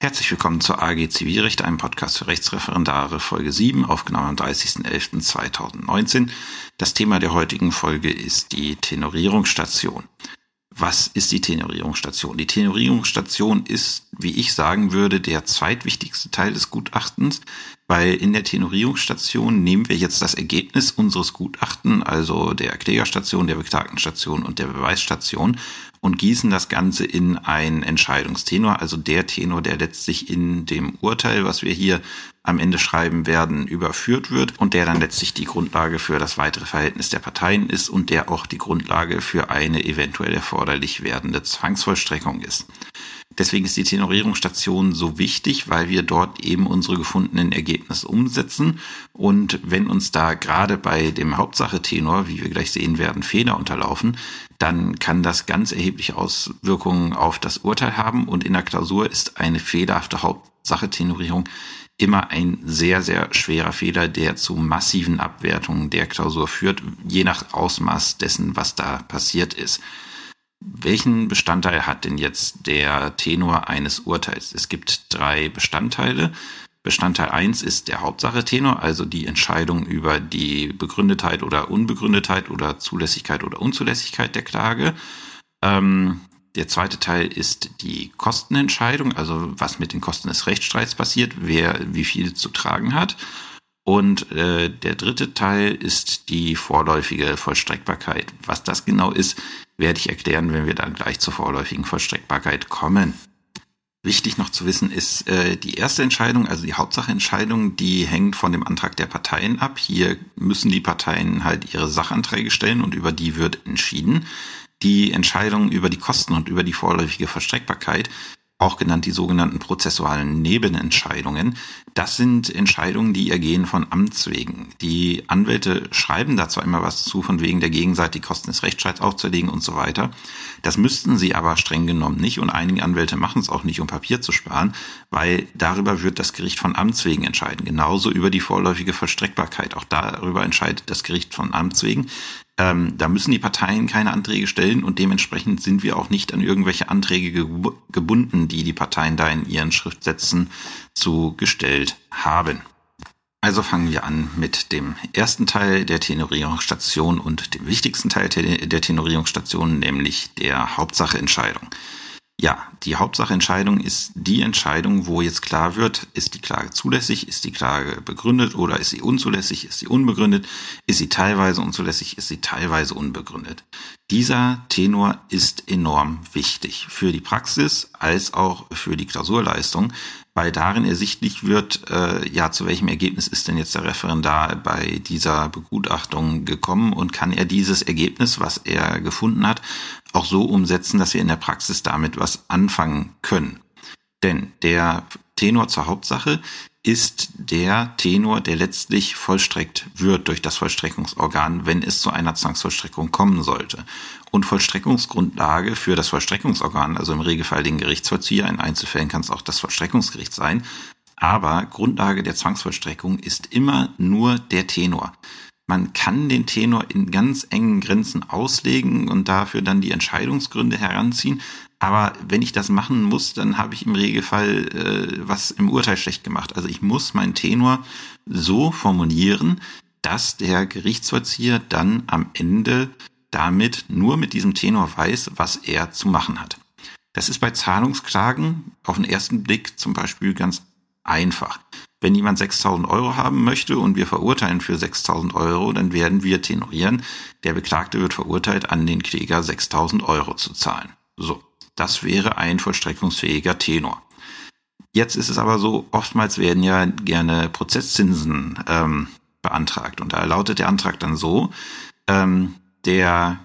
Herzlich willkommen zur AG Zivilrecht, einem Podcast für Rechtsreferendare, Folge 7, aufgenommen am 30.11.2019. Das Thema der heutigen Folge ist die Tenorierungsstation. Was ist die Tenorierungsstation? Die Tenorierungsstation ist, wie ich sagen würde, der zweitwichtigste Teil des Gutachtens, weil in der Tenorierungsstation nehmen wir jetzt das Ergebnis unseres Gutachten, also der Klägerstation, der Beklagtenstation und der Beweisstation und gießen das Ganze in einen Entscheidungstenor, also der Tenor, der letztlich in dem Urteil, was wir hier am Ende schreiben werden, überführt wird und der dann letztlich die Grundlage für das weitere Verhältnis der Parteien ist und der auch die Grundlage für eine eventuell erforderlich werdende Zwangsvollstreckung ist. Deswegen ist die Tenorierungsstation so wichtig, weil wir dort eben unsere gefundenen Ergebnisse umsetzen. Und wenn uns da gerade bei dem Hauptsache-Tenor, wie wir gleich sehen werden, Fehler unterlaufen, dann kann das ganz erhebliche Auswirkungen auf das Urteil haben. Und in der Klausur ist eine fehlerhafte Hauptsache-Tenorierung immer ein sehr, sehr schwerer Fehler, der zu massiven Abwertungen der Klausur führt, je nach Ausmaß dessen, was da passiert ist. Welchen Bestandteil hat denn jetzt der Tenor eines Urteils? Es gibt drei Bestandteile. Bestandteil eins ist der Hauptsache-Tenor, also die Entscheidung über die Begründetheit oder Unbegründetheit oder Zulässigkeit oder Unzulässigkeit der Klage. Ähm, der zweite Teil ist die Kostenentscheidung, also was mit den Kosten des Rechtsstreits passiert, wer wie viel zu tragen hat. Und äh, der dritte Teil ist die vorläufige Vollstreckbarkeit. Was das genau ist, werde ich erklären, wenn wir dann gleich zur vorläufigen Vollstreckbarkeit kommen. Wichtig noch zu wissen ist, äh, die erste Entscheidung, also die Hauptsacheentscheidung, die hängt von dem Antrag der Parteien ab. Hier müssen die Parteien halt ihre Sachanträge stellen und über die wird entschieden. Die Entscheidung über die Kosten und über die vorläufige Verstreckbarkeit auch genannt die sogenannten prozessualen Nebenentscheidungen. Das sind Entscheidungen, die ergehen von Amts wegen. Die Anwälte schreiben dazu einmal was zu, von wegen der Gegenseite die Kosten des Rechtsstreits aufzulegen und so weiter. Das müssten sie aber streng genommen nicht und einige Anwälte machen es auch nicht, um Papier zu sparen, weil darüber wird das Gericht von Amts wegen entscheiden. Genauso über die vorläufige Vollstreckbarkeit. Auch darüber entscheidet das Gericht von Amts wegen. Ähm, da müssen die Parteien keine Anträge stellen und dementsprechend sind wir auch nicht an irgendwelche Anträge ge gebunden, die die Parteien da in ihren Schriftsätzen zugestellt haben. Also fangen wir an mit dem ersten Teil der Tenorierungsstation und dem wichtigsten Teil der Tenorierungsstation, nämlich der Hauptsacheentscheidung. Ja, die Hauptsacheentscheidung ist die Entscheidung, wo jetzt klar wird, ist die Klage zulässig, ist die Klage begründet oder ist sie unzulässig, ist sie unbegründet, ist sie teilweise unzulässig, ist sie teilweise unbegründet. Dieser Tenor ist enorm wichtig für die Praxis als auch für die Klausurleistung, weil darin ersichtlich wird, äh, ja, zu welchem Ergebnis ist denn jetzt der Referendar bei dieser Begutachtung gekommen und kann er dieses Ergebnis, was er gefunden hat, auch so umsetzen, dass wir in der Praxis damit was anfangen können. Denn der Tenor zur Hauptsache ist der Tenor, der letztlich vollstreckt wird durch das Vollstreckungsorgan, wenn es zu einer Zwangsvollstreckung kommen sollte. Und Vollstreckungsgrundlage für das Vollstreckungsorgan, also im Regelfall den Gerichtsvollzieher, in Einzelfällen kann es auch das Vollstreckungsgericht sein, aber Grundlage der Zwangsvollstreckung ist immer nur der Tenor. Man kann den Tenor in ganz engen Grenzen auslegen und dafür dann die Entscheidungsgründe heranziehen, aber wenn ich das machen muss, dann habe ich im Regelfall äh, was im Urteil schlecht gemacht. Also ich muss meinen Tenor so formulieren, dass der Gerichtsvollzieher dann am Ende damit nur mit diesem Tenor weiß, was er zu machen hat. Das ist bei Zahlungsklagen auf den ersten Blick zum Beispiel ganz einfach. Wenn jemand 6000 Euro haben möchte und wir verurteilen für 6000 Euro, dann werden wir tenorieren, der Beklagte wird verurteilt, an den Kläger 6000 Euro zu zahlen. So. Das wäre ein vollstreckungsfähiger Tenor. Jetzt ist es aber so, oftmals werden ja gerne Prozesszinsen ähm, beantragt. Und da lautet der Antrag dann so, ähm, der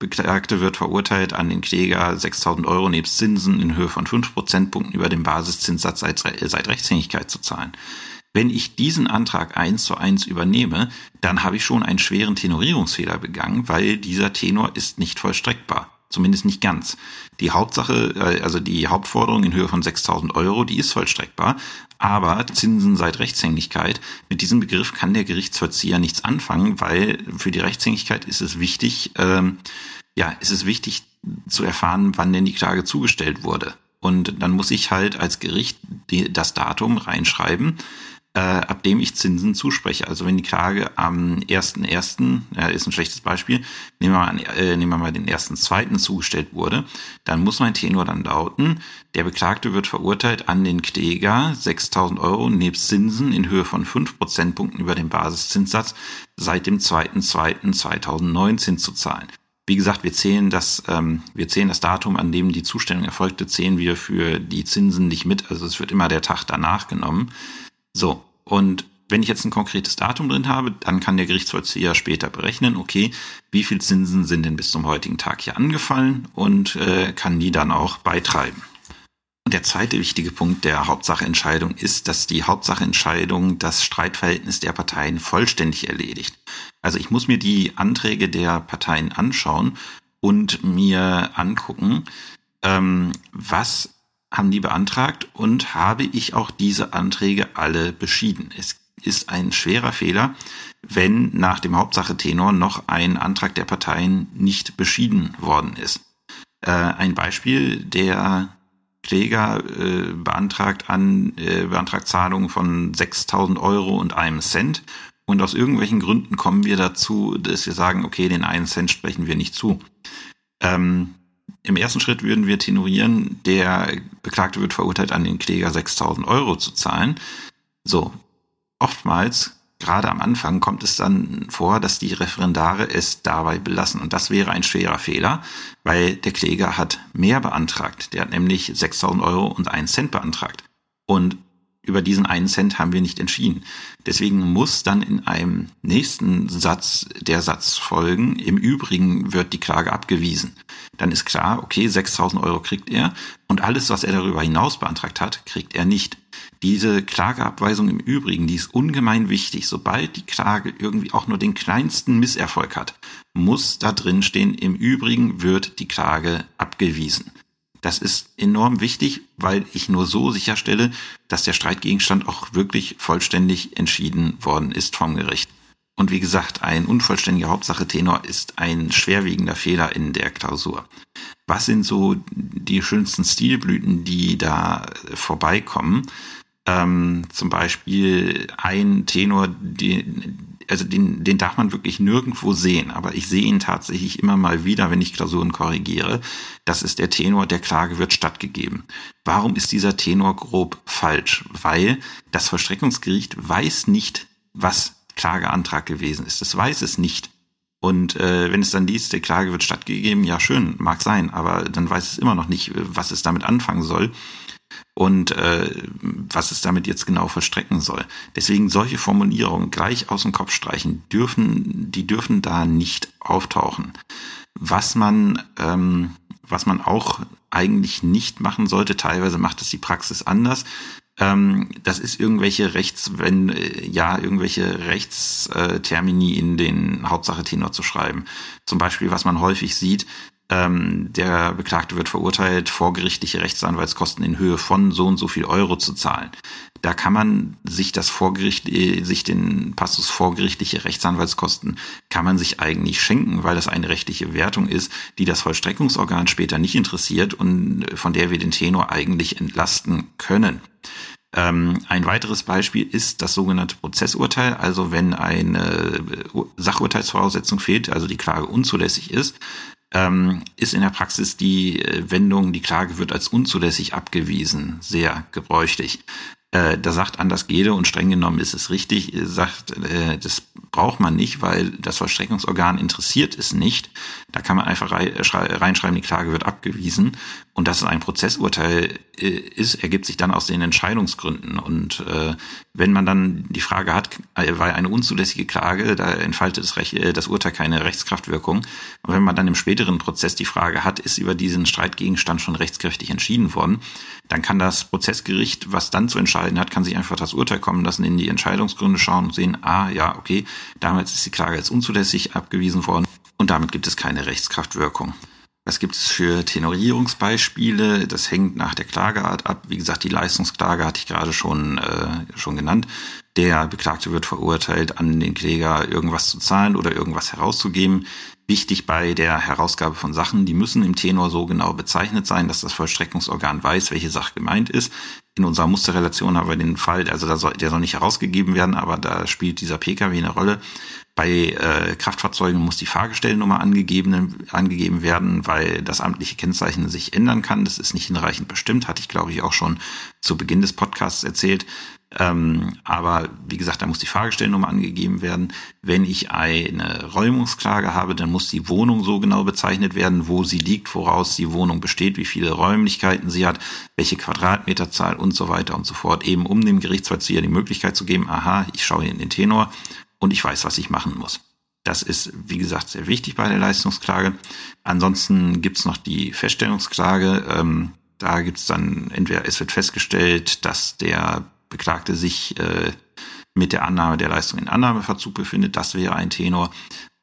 Beklagte wird verurteilt, an den Kläger 6.000 Euro nebst Zinsen in Höhe von 5 Prozentpunkten über dem Basiszinssatz seit, seit Rechtshängigkeit zu zahlen. Wenn ich diesen Antrag eins zu eins übernehme, dann habe ich schon einen schweren Tenorierungsfehler begangen, weil dieser Tenor ist nicht vollstreckbar. Zumindest nicht ganz. Die Hauptsache, äh, also die Hauptforderung in Höhe von 6000 Euro, die ist vollstreckbar. Aber Zinsen seit Rechtshängigkeit, mit diesem Begriff kann der Gerichtsvollzieher nichts anfangen, weil für die Rechtshängigkeit ist es wichtig, ähm, ja, ist es wichtig zu erfahren, wann denn die Klage zugestellt wurde. Und dann muss ich halt als Gericht das Datum reinschreiben, äh, ab dem ich Zinsen zuspreche. Also wenn die Klage am 1.1., ja, ist ein schlechtes Beispiel, nehmen wir, mal, äh, nehmen wir mal den 1.2. zugestellt wurde, dann muss mein Tenor dann lauten, der Beklagte wird verurteilt an den Kläger 6.000 Euro nebst Zinsen in Höhe von 5 Prozentpunkten über dem Basiszinssatz seit dem 2.2.2019 zu zahlen. Wie gesagt, wir zählen das, ähm, wir zählen das Datum, an dem die Zustellung erfolgte, zählen wir für die Zinsen nicht mit. Also es wird immer der Tag danach genommen. So, und wenn ich jetzt ein konkretes Datum drin habe, dann kann der Gerichtsvollzieher später berechnen, okay, wie viel Zinsen sind denn bis zum heutigen Tag hier angefallen und äh, kann die dann auch beitreiben. Und der zweite wichtige Punkt der Hauptsacheentscheidung ist, dass die Hauptsacheentscheidung das Streitverhältnis der Parteien vollständig erledigt. Also ich muss mir die Anträge der Parteien anschauen und mir angucken, ähm, was haben die beantragt und habe ich auch diese Anträge alle beschieden. Es ist ein schwerer Fehler, wenn nach dem Hauptsache-Tenor noch ein Antrag der Parteien nicht beschieden worden ist. Äh, ein Beispiel, der Kläger äh, beantragt an äh, beantragt Zahlungen von 6.000 Euro und einem Cent und aus irgendwelchen Gründen kommen wir dazu, dass wir sagen, okay, den einen Cent sprechen wir nicht zu. Ähm, im ersten Schritt würden wir tenorieren, der Beklagte wird verurteilt, an den Kläger 6000 Euro zu zahlen. So, oftmals, gerade am Anfang, kommt es dann vor, dass die Referendare es dabei belassen. Und das wäre ein schwerer Fehler, weil der Kläger hat mehr beantragt. Der hat nämlich 6000 Euro und einen Cent beantragt. Und über diesen einen Cent haben wir nicht entschieden. Deswegen muss dann in einem nächsten Satz der Satz folgen, im Übrigen wird die Klage abgewiesen. Dann ist klar, okay, 6000 Euro kriegt er und alles, was er darüber hinaus beantragt hat, kriegt er nicht. Diese Klageabweisung im Übrigen, die ist ungemein wichtig. Sobald die Klage irgendwie auch nur den kleinsten Misserfolg hat, muss da drin stehen, im Übrigen wird die Klage abgewiesen. Das ist enorm wichtig, weil ich nur so sicherstelle, dass der Streitgegenstand auch wirklich vollständig entschieden worden ist vom Gericht. Und wie gesagt, ein unvollständiger Hauptsache-Tenor ist ein schwerwiegender Fehler in der Klausur. Was sind so die schönsten Stilblüten, die da vorbeikommen? Ähm, zum Beispiel ein Tenor, die, also den, den darf man wirklich nirgendwo sehen, aber ich sehe ihn tatsächlich immer mal wieder, wenn ich Klausuren korrigiere. Das ist der Tenor, der Klage wird stattgegeben. Warum ist dieser Tenor grob falsch? Weil das Vollstreckungsgericht weiß nicht, was Klageantrag gewesen ist. Es weiß es nicht. Und äh, wenn es dann liest, der Klage wird stattgegeben, ja schön, mag sein, aber dann weiß es immer noch nicht, was es damit anfangen soll und äh, was es damit jetzt genau verstrecken soll. Deswegen solche Formulierungen gleich aus dem Kopf streichen dürfen, die dürfen da nicht auftauchen. Was man, ähm, was man auch eigentlich nicht machen sollte, teilweise macht es die Praxis anders. Ähm, das ist irgendwelche Rechts, wenn äh, ja irgendwelche Rechtstermini in den Hauptsache Tenor zu schreiben. Zum Beispiel, was man häufig sieht, ähm, der Beklagte wird verurteilt, vorgerichtliche Rechtsanwaltskosten in Höhe von so und so viel Euro zu zahlen. Da kann man sich das Vorgericht, äh, sich den Passus vorgerichtliche Rechtsanwaltskosten kann man sich eigentlich schenken, weil das eine rechtliche Wertung ist, die das Vollstreckungsorgan später nicht interessiert und von der wir den Tenor eigentlich entlasten können. Ähm, ein weiteres Beispiel ist das sogenannte Prozessurteil, also wenn eine Sachurteilsvoraussetzung fehlt, also die Klage unzulässig ist, ist in der Praxis die äh, Wendung, die Klage wird als unzulässig abgewiesen, sehr gebräuchlich. Äh, da sagt Anders Gede und streng genommen ist es richtig, sagt, äh, das braucht man nicht, weil das Vollstreckungsorgan interessiert es nicht. Da kann man einfach reinschreiben, die Klage wird abgewiesen. Und dass es ein Prozessurteil äh, ist, ergibt sich dann aus den Entscheidungsgründen. Und äh, wenn man dann die Frage hat, äh, weil eine unzulässige Klage, da entfaltet das, Recht, äh, das Urteil keine Rechtskraftwirkung. Und wenn man dann im späteren Prozess die Frage hat, ist über diesen Streitgegenstand schon rechtskräftig entschieden worden, dann kann das Prozessgericht, was dann zu entscheiden hat, kann sich einfach das Urteil kommen lassen, in die Entscheidungsgründe schauen und sehen, ah ja, okay, damals ist die Klage als unzulässig abgewiesen worden und damit gibt es keine Rechtskraftwirkung. Was gibt es für Tenorierungsbeispiele? Das hängt nach der Klageart ab. Wie gesagt, die Leistungsklage hatte ich gerade schon, äh, schon genannt. Der Beklagte wird verurteilt, an den Kläger irgendwas zu zahlen oder irgendwas herauszugeben. Wichtig bei der Herausgabe von Sachen, die müssen im Tenor so genau bezeichnet sein, dass das Vollstreckungsorgan weiß, welche Sache gemeint ist. In unserer Musterrelation haben wir den Fall, also der soll, der soll nicht herausgegeben werden, aber da spielt dieser Pkw eine Rolle. Bei äh, Kraftfahrzeugen muss die Fahrgestellnummer angegeben, angegeben werden, weil das amtliche Kennzeichen sich ändern kann. Das ist nicht hinreichend bestimmt, hatte ich glaube ich auch schon zu Beginn des Podcasts erzählt. Ähm, aber wie gesagt, da muss die Fahrgestellnummer angegeben werden. Wenn ich eine Räumungsklage habe, dann muss die Wohnung so genau bezeichnet werden, wo sie liegt, woraus die Wohnung besteht, wie viele Räumlichkeiten sie hat, welche Quadratmeterzahl und so weiter und so fort, eben um dem Gerichtsvollzieher die Möglichkeit zu geben, aha, ich schaue in den Tenor und ich weiß, was ich machen muss. Das ist, wie gesagt, sehr wichtig bei der Leistungsklage. Ansonsten gibt's noch die Feststellungsklage. Ähm, da gibt's dann entweder es wird festgestellt, dass der Beklagte sich äh, mit der Annahme der Leistung in Annahmeverzug befindet. Das wäre ein Tenor.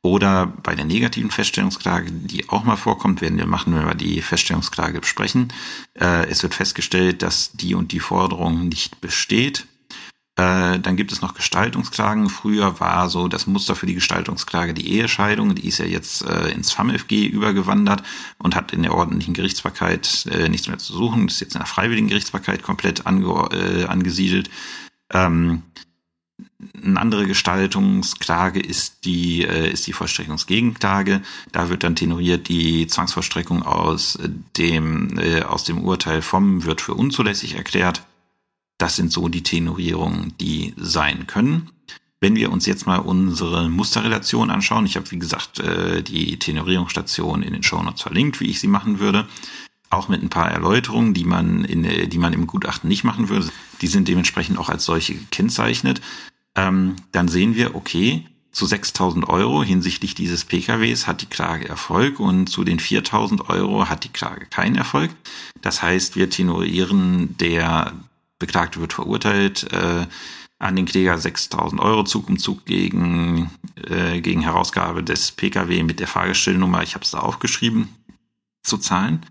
Oder bei der negativen Feststellungsklage, die auch mal vorkommt, werden wir machen, wenn wir die Feststellungsklage besprechen. Äh, es wird festgestellt, dass die und die Forderung nicht besteht. Äh, dann gibt es noch Gestaltungsklagen. Früher war so das Muster für die Gestaltungsklage die Ehescheidung. Die ist ja jetzt äh, ins FAMFG übergewandert und hat in der ordentlichen Gerichtsbarkeit äh, nichts mehr zu suchen. Ist jetzt in der freiwilligen Gerichtsbarkeit komplett ange äh, angesiedelt. Ähm, eine andere Gestaltungsklage ist die, äh, ist die Vollstreckungsgegenklage. Da wird dann tenoriert, die Zwangsvollstreckung aus dem, äh, aus dem Urteil vom wird für unzulässig erklärt. Das sind so die Tenorierungen, die sein können. Wenn wir uns jetzt mal unsere Musterrelation anschauen, ich habe wie gesagt äh, die Tenorierungsstation in den Shownotes verlinkt, wie ich sie machen würde, auch mit ein paar Erläuterungen, die man in die man im Gutachten nicht machen würde. Die sind dementsprechend auch als solche gekennzeichnet. Ähm, dann sehen wir, okay, zu 6.000 Euro hinsichtlich dieses PKWs hat die Klage Erfolg und zu den 4.000 Euro hat die Klage keinen Erfolg. Das heißt, wir tenorieren der Beklagte wird verurteilt, äh, an den Kläger 6.000 Euro Zug um Zug gegen, äh, gegen Herausgabe des Pkw mit der Fahrgestellnummer, ich habe es da aufgeschrieben, zu zahlen.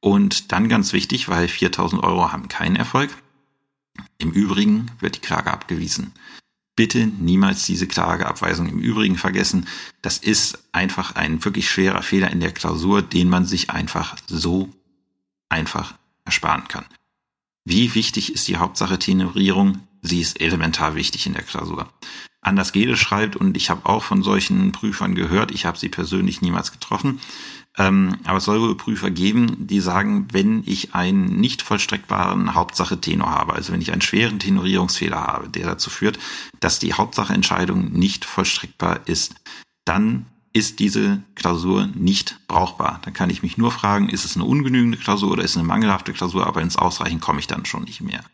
Und dann ganz wichtig, weil 4.000 Euro haben keinen Erfolg. Im Übrigen wird die Klage abgewiesen. Bitte niemals diese Klageabweisung im Übrigen vergessen. Das ist einfach ein wirklich schwerer Fehler in der Klausur, den man sich einfach so einfach ersparen kann. Wie wichtig ist die Hauptsache Tenorierung? Sie ist elementar wichtig in der Klausur. Anders Gede schreibt, und ich habe auch von solchen Prüfern gehört, ich habe sie persönlich niemals getroffen, ähm, aber es soll wohl Prüfer geben, die sagen, wenn ich einen nicht vollstreckbaren Hauptsache Tenor habe, also wenn ich einen schweren Tenorierungsfehler habe, der dazu führt, dass die Hauptsacheentscheidung nicht vollstreckbar ist, dann ist diese Klausur nicht brauchbar. Dann kann ich mich nur fragen, ist es eine ungenügende Klausur oder ist es eine mangelhafte Klausur, aber ins Ausreichen komme ich dann schon nicht mehr.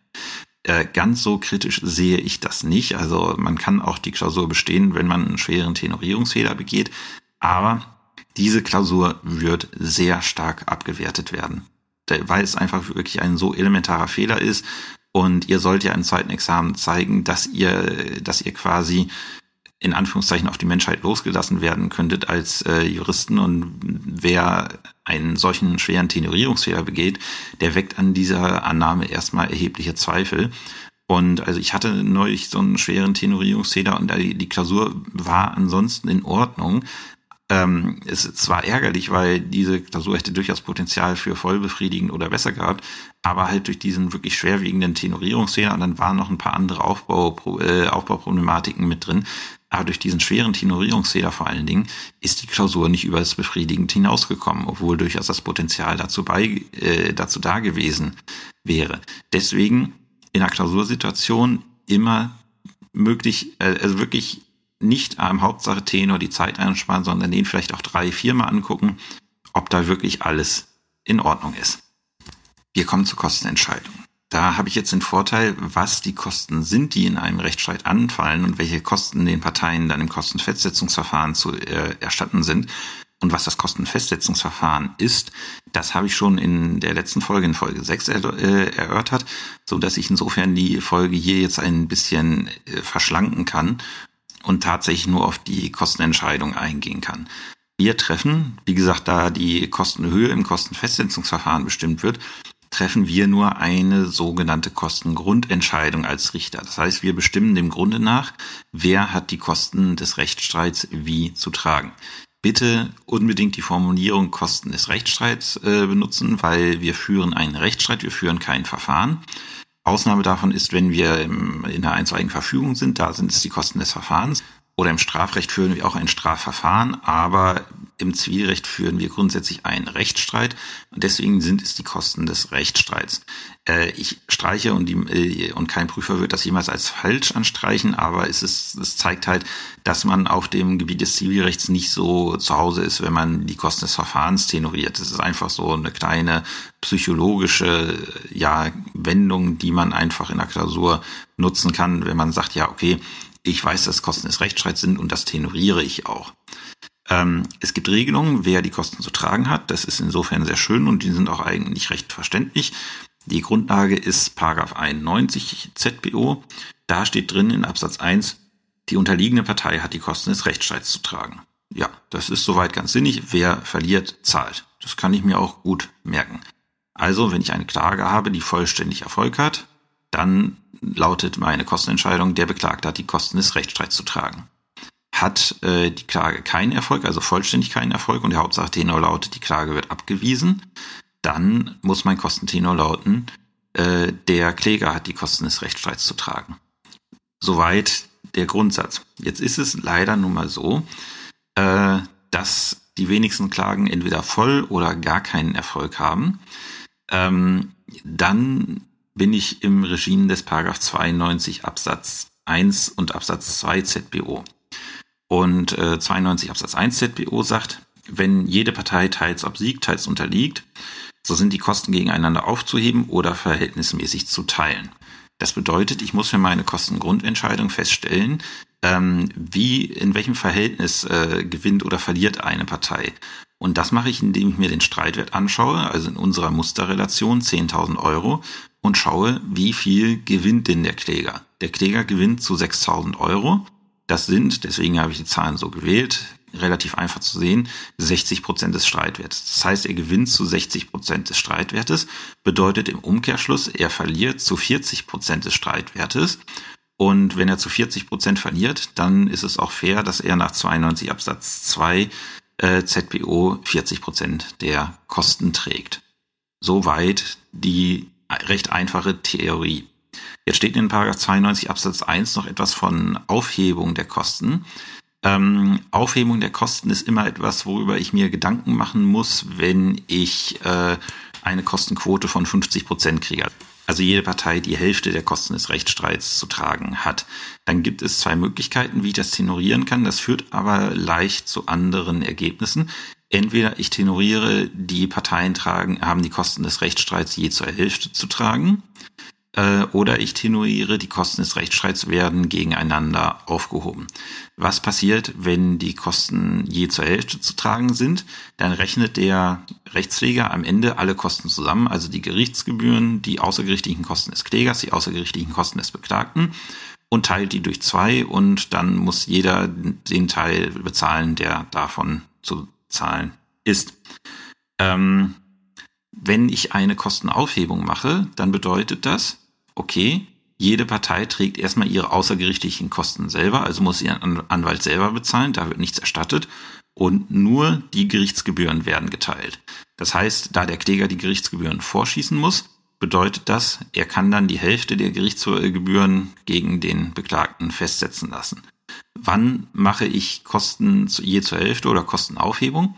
Äh, ganz so kritisch sehe ich das nicht. Also man kann auch die Klausur bestehen, wenn man einen schweren Tenorierungsfehler begeht, aber diese Klausur wird sehr stark abgewertet werden, weil es einfach wirklich ein so elementarer Fehler ist und ihr sollt ja im zweiten Examen zeigen, dass ihr, dass ihr quasi in Anführungszeichen auf die Menschheit losgelassen werden könntet als äh, Juristen und wer einen solchen schweren Tenorierungsfehler begeht, der weckt an dieser Annahme erstmal erhebliche Zweifel. Und also ich hatte neulich so einen schweren Tenorierungsfehler und die, Klausur war ansonsten in Ordnung. Ähm, es, es war ärgerlich, weil diese Klausur hätte durchaus Potenzial für vollbefriedigend oder besser gehabt, aber halt durch diesen wirklich schwerwiegenden Tenorierungsfehler und dann waren noch ein paar andere Aufbau, äh, Aufbauproblematiken mit drin, aber durch diesen schweren Tenorierungsfehler vor allen Dingen ist die Klausur nicht über das befriedigend hinausgekommen, obwohl durchaus das Potenzial dazu, bei, äh, dazu da gewesen wäre. Deswegen in einer Klausursituation immer möglich, äh, also wirklich nicht am Hauptsache Tenor die Zeit einsparen, sondern den vielleicht auch drei, viermal angucken, ob da wirklich alles in Ordnung ist. Wir kommen zur Kostenentscheidung. Da habe ich jetzt den Vorteil, was die Kosten sind, die in einem Rechtsstreit anfallen und welche Kosten den Parteien dann im Kostenfestsetzungsverfahren zu äh, erstatten sind. Und was das Kostenfestsetzungsverfahren ist, das habe ich schon in der letzten Folge, in Folge 6 er, äh, erörtert, so dass ich insofern die Folge hier jetzt ein bisschen äh, verschlanken kann und tatsächlich nur auf die Kostenentscheidung eingehen kann. Wir treffen, wie gesagt, da die Kostenhöhe im Kostenfestsetzungsverfahren bestimmt wird, treffen wir nur eine sogenannte Kostengrundentscheidung als Richter. Das heißt, wir bestimmen dem Grunde nach, wer hat die Kosten des Rechtsstreits wie zu tragen. Bitte unbedingt die Formulierung Kosten des Rechtsstreits äh, benutzen, weil wir führen einen Rechtsstreit, wir führen kein Verfahren. Ausnahme davon ist, wenn wir in der einstweiligen Verfügung sind, da sind es die Kosten des Verfahrens. Oder im Strafrecht führen wir auch ein Strafverfahren, aber im Zivilrecht führen wir grundsätzlich einen Rechtsstreit und deswegen sind es die Kosten des Rechtsstreits. Äh, ich streiche und, die, äh, und kein Prüfer wird das jemals als falsch anstreichen, aber es, ist, es zeigt halt, dass man auf dem Gebiet des Zivilrechts nicht so zu Hause ist, wenn man die Kosten des Verfahrens tenoriert. Das ist einfach so eine kleine psychologische ja, Wendung, die man einfach in der Klausur nutzen kann, wenn man sagt, ja, okay, ich weiß, dass Kosten des Rechtsstreits sind und das tenoriere ich auch. Ähm, es gibt Regelungen, wer die Kosten zu tragen hat. Das ist insofern sehr schön und die sind auch eigentlich recht verständlich. Die Grundlage ist Paragraph 91 ZBO. Da steht drin in Absatz 1, die unterliegende Partei hat die Kosten des Rechtsstreits zu tragen. Ja, das ist soweit ganz sinnig. Wer verliert, zahlt. Das kann ich mir auch gut merken. Also, wenn ich eine Klage habe, die vollständig Erfolg hat, dann lautet meine Kostenentscheidung, der Beklagte hat die Kosten des Rechtsstreits zu tragen. Hat äh, die Klage keinen Erfolg, also vollständig keinen Erfolg und der Hauptsache-Tenor lautet, die Klage wird abgewiesen, dann muss mein Kostentenor lauten, äh, der Kläger hat die Kosten des Rechtsstreits zu tragen. Soweit der Grundsatz. Jetzt ist es leider nun mal so, äh, dass die wenigsten Klagen entweder voll oder gar keinen Erfolg haben. Ähm, dann bin ich im Regime des Paragraph 92 Absatz 1 und Absatz 2 ZBO. Und äh, 92 Absatz 1 ZBO sagt, wenn jede Partei teils obsiegt, teils unterliegt, so sind die Kosten gegeneinander aufzuheben oder verhältnismäßig zu teilen. Das bedeutet, ich muss für meine Kostengrundentscheidung feststellen, ähm, wie, in welchem Verhältnis äh, gewinnt oder verliert eine Partei. Und das mache ich, indem ich mir den Streitwert anschaue, also in unserer Musterrelation 10.000 Euro und schaue, wie viel gewinnt denn der Kläger. Der Kläger gewinnt zu 6.000 Euro. Das sind, deswegen habe ich die Zahlen so gewählt, relativ einfach zu sehen, 60 Prozent des Streitwertes. Das heißt, er gewinnt zu 60 Prozent des Streitwertes, bedeutet im Umkehrschluss, er verliert zu 40 Prozent des Streitwertes. Und wenn er zu 40 Prozent verliert, dann ist es auch fair, dass er nach 92 Absatz 2 äh, ZBO 40 Prozent der Kosten trägt. Soweit die recht einfache Theorie. Jetzt steht in Paragraph 92 Absatz 1 noch etwas von Aufhebung der Kosten. Ähm, Aufhebung der Kosten ist immer etwas, worüber ich mir Gedanken machen muss, wenn ich äh, eine Kostenquote von 50 Prozent kriege. Also jede Partei die Hälfte der Kosten des Rechtsstreits zu tragen hat. Dann gibt es zwei Möglichkeiten, wie ich das tenorieren kann. Das führt aber leicht zu anderen Ergebnissen. Entweder ich tenoriere, die Parteien tragen, haben die Kosten des Rechtsstreits je zur Hälfte zu tragen, äh, oder ich tenoriere, die Kosten des Rechtsstreits werden gegeneinander aufgehoben. Was passiert, wenn die Kosten je zur Hälfte zu tragen sind? Dann rechnet der Rechtspfleger am Ende alle Kosten zusammen, also die Gerichtsgebühren, die außergerichtlichen Kosten des Klägers, die außergerichtlichen Kosten des Beklagten und teilt die durch zwei und dann muss jeder den Teil bezahlen, der davon zu Zahlen ist. Ähm, wenn ich eine Kostenaufhebung mache, dann bedeutet das, okay, jede Partei trägt erstmal ihre außergerichtlichen Kosten selber, also muss ihren Anwalt selber bezahlen, da wird nichts erstattet und nur die Gerichtsgebühren werden geteilt. Das heißt, da der Kläger die Gerichtsgebühren vorschießen muss, bedeutet das, er kann dann die Hälfte der Gerichtsgebühren gegen den Beklagten festsetzen lassen. Wann mache ich Kosten je zur Hälfte oder Kostenaufhebung?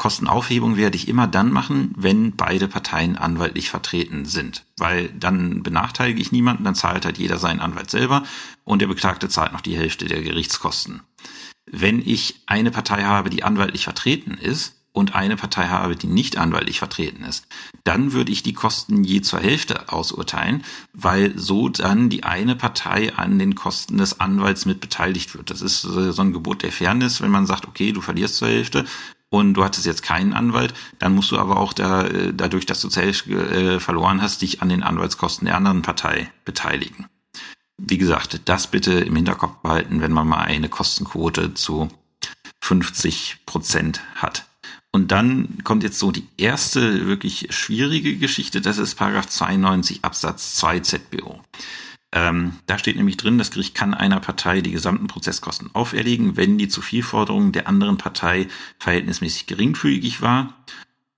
Kostenaufhebung werde ich immer dann machen, wenn beide Parteien anwaltlich vertreten sind. Weil dann benachteilige ich niemanden, dann zahlt halt jeder seinen Anwalt selber und der Beklagte zahlt noch die Hälfte der Gerichtskosten. Wenn ich eine Partei habe, die anwaltlich vertreten ist, und eine Partei habe, die nicht anwaltlich vertreten ist, dann würde ich die Kosten je zur Hälfte ausurteilen, weil so dann die eine Partei an den Kosten des Anwalts mit beteiligt wird. Das ist so ein Gebot der Fairness, wenn man sagt, okay, du verlierst zur Hälfte und du hattest jetzt keinen Anwalt, dann musst du aber auch da, dadurch, dass du Hälfte äh, verloren hast, dich an den Anwaltskosten der anderen Partei beteiligen. Wie gesagt, das bitte im Hinterkopf behalten, wenn man mal eine Kostenquote zu 50 Prozent hat. Und dann kommt jetzt so die erste wirklich schwierige Geschichte, das ist Paragraph 92 Absatz 2 ZBO. Ähm, da steht nämlich drin, das Gericht kann einer Partei die gesamten Prozesskosten auferlegen, wenn die Zuvielforderung der anderen Partei verhältnismäßig geringfügig war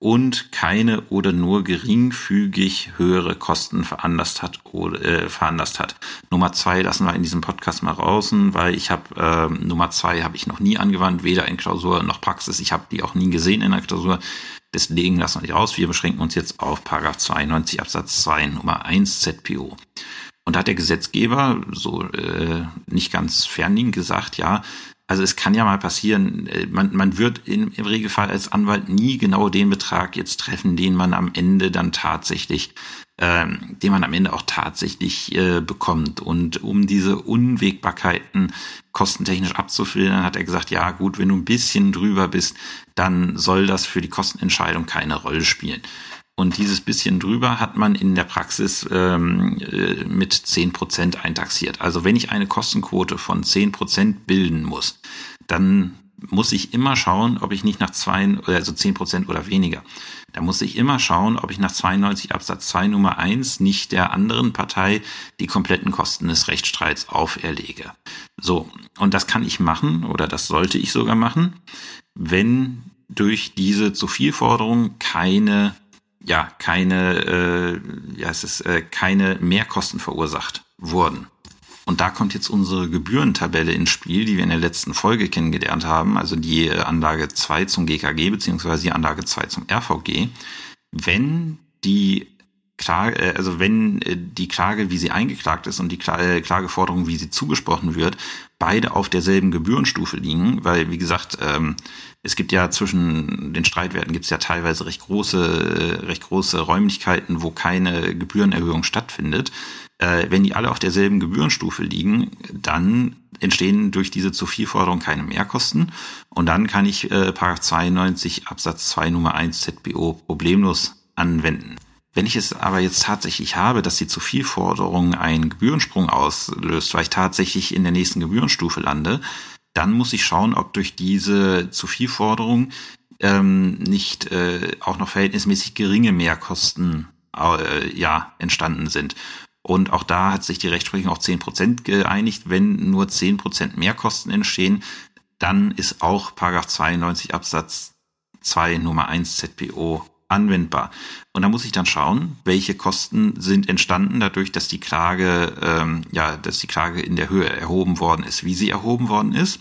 und keine oder nur geringfügig höhere Kosten veranlasst hat oder äh, veranlasst hat. Nummer zwei lassen wir in diesem Podcast mal draußen, weil ich habe äh, Nummer zwei habe ich noch nie angewandt, weder in Klausur noch Praxis. Ich habe die auch nie gesehen in der Klausur. Deswegen lassen wir die raus. Wir beschränken uns jetzt auf Paragraph 92 Absatz 2 Nummer 1 ZPO. Und da hat der Gesetzgeber so äh, nicht ganz fernliegend gesagt, ja, also es kann ja mal passieren, äh, man, man wird im, im Regelfall als Anwalt nie genau den Betrag jetzt treffen, den man am Ende dann tatsächlich, ähm, den man am Ende auch tatsächlich äh, bekommt. Und um diese Unwägbarkeiten kostentechnisch abzufiltern, hat er gesagt, ja gut, wenn du ein bisschen drüber bist, dann soll das für die Kostenentscheidung keine Rolle spielen. Und dieses bisschen drüber hat man in der Praxis ähm, äh, mit zehn Prozent eintaxiert. Also wenn ich eine Kostenquote von zehn Prozent bilden muss, dann muss ich immer schauen, ob ich nicht nach zwei, also zehn Prozent oder weniger. Da muss ich immer schauen, ob ich nach 92 Absatz 2 Nummer 1 nicht der anderen Partei die kompletten Kosten des Rechtsstreits auferlege. So, und das kann ich machen oder das sollte ich sogar machen, wenn durch diese zu viel Forderung keine ja keine, äh, ja, es ist äh, keine Mehrkosten verursacht wurden. Und da kommt jetzt unsere Gebührentabelle ins Spiel, die wir in der letzten Folge kennengelernt haben, also die äh, Anlage 2 zum GKG beziehungsweise die Anlage 2 zum RVG. Wenn die Klage, äh, also wenn äh, die Klage, wie sie eingeklagt ist und die Klageforderung, wie sie zugesprochen wird, beide auf derselben Gebührenstufe liegen, weil wie gesagt, ähm, es gibt ja zwischen den Streitwerten gibt es ja teilweise recht große, recht große Räumlichkeiten, wo keine Gebührenerhöhung stattfindet. Äh, wenn die alle auf derselben Gebührenstufe liegen, dann entstehen durch diese zu viel Forderung keine Mehrkosten. Und dann kann ich äh, Paragraph 92 Absatz 2 Nummer 1 ZBO problemlos anwenden. Wenn ich es aber jetzt tatsächlich habe, dass die zu viel Forderung einen Gebührensprung auslöst, weil ich tatsächlich in der nächsten Gebührenstufe lande, dann muss ich schauen, ob durch diese zu viel Forderung ähm, nicht äh, auch noch verhältnismäßig geringe Mehrkosten äh, ja entstanden sind. Und auch da hat sich die Rechtsprechung auf zehn Prozent geeinigt. Wenn nur zehn Prozent Mehrkosten entstehen, dann ist auch Paragraph 92 Absatz 2 Nummer 1 ZPO anwendbar. Und da muss ich dann schauen, welche Kosten sind entstanden dadurch, dass die Klage, ähm, ja, dass die Klage in der Höhe erhoben worden ist, wie sie erhoben worden ist.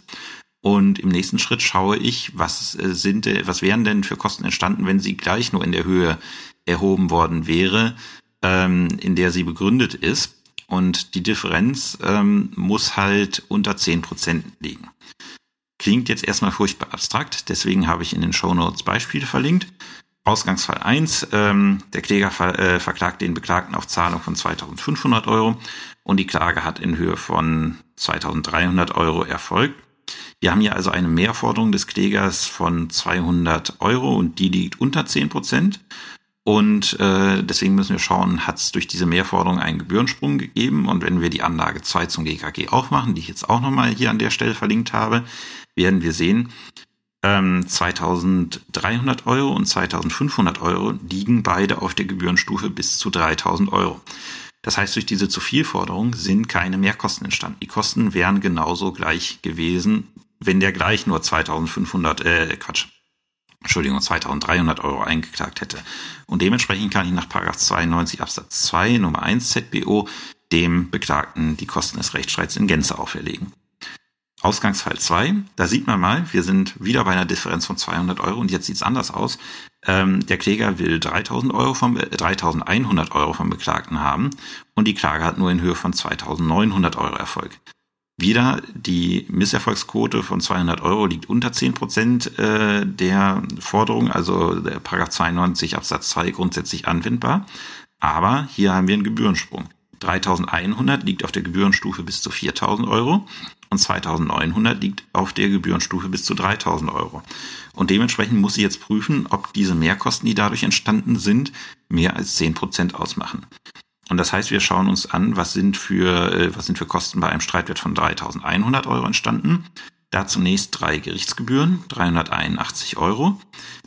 Und im nächsten Schritt schaue ich, was äh, sind, was wären denn für Kosten entstanden, wenn sie gleich nur in der Höhe erhoben worden wäre, ähm, in der sie begründet ist. Und die Differenz ähm, muss halt unter zehn Prozent liegen. Klingt jetzt erstmal furchtbar abstrakt, deswegen habe ich in den Show Notes Beispiele verlinkt. Ausgangsfall 1, ähm, der Kläger ver, äh, verklagt den Beklagten auf Zahlung von 2500 Euro und die Klage hat in Höhe von 2300 Euro erfolgt. Wir haben hier also eine Mehrforderung des Klägers von 200 Euro und die liegt unter 10 Prozent. Und äh, deswegen müssen wir schauen, hat es durch diese Mehrforderung einen Gebührensprung gegeben? Und wenn wir die Anlage 2 zum GKG aufmachen, die ich jetzt auch nochmal hier an der Stelle verlinkt habe, werden wir sehen, ähm, 2300 Euro und 2500 Euro liegen beide auf der Gebührenstufe bis zu 3000 Euro. Das heißt, durch diese Zuvielforderung sind keine Mehrkosten entstanden. Die Kosten wären genauso gleich gewesen, wenn der gleich nur 2500, äh, Quatsch, Entschuldigung, 2300 Euro eingeklagt hätte. Und dementsprechend kann ich nach 92 Absatz 2 Nummer 1 ZBO dem Beklagten die Kosten des Rechtsstreits in Gänze auferlegen. Ausgangsfall 2, da sieht man mal, wir sind wieder bei einer Differenz von 200 Euro und jetzt sieht's anders aus. Ähm, der Kläger will 3000 Euro vom, äh, 3100 Euro vom Beklagten haben und die Klage hat nur in Höhe von 2900 Euro Erfolg. Wieder die Misserfolgsquote von 200 Euro liegt unter 10 Prozent äh, der Forderung, also der Paragraph 92 Absatz 2 grundsätzlich anwendbar. Aber hier haben wir einen Gebührensprung. 3100 liegt auf der Gebührenstufe bis zu 4000 Euro und 2900 liegt auf der Gebührenstufe bis zu 3000 Euro. Und dementsprechend muss sie jetzt prüfen, ob diese Mehrkosten, die dadurch entstanden sind, mehr als 10 Prozent ausmachen. Und das heißt, wir schauen uns an, was sind für, äh, was sind für Kosten bei einem Streitwert von 3100 Euro entstanden. Da zunächst drei Gerichtsgebühren, 381 Euro.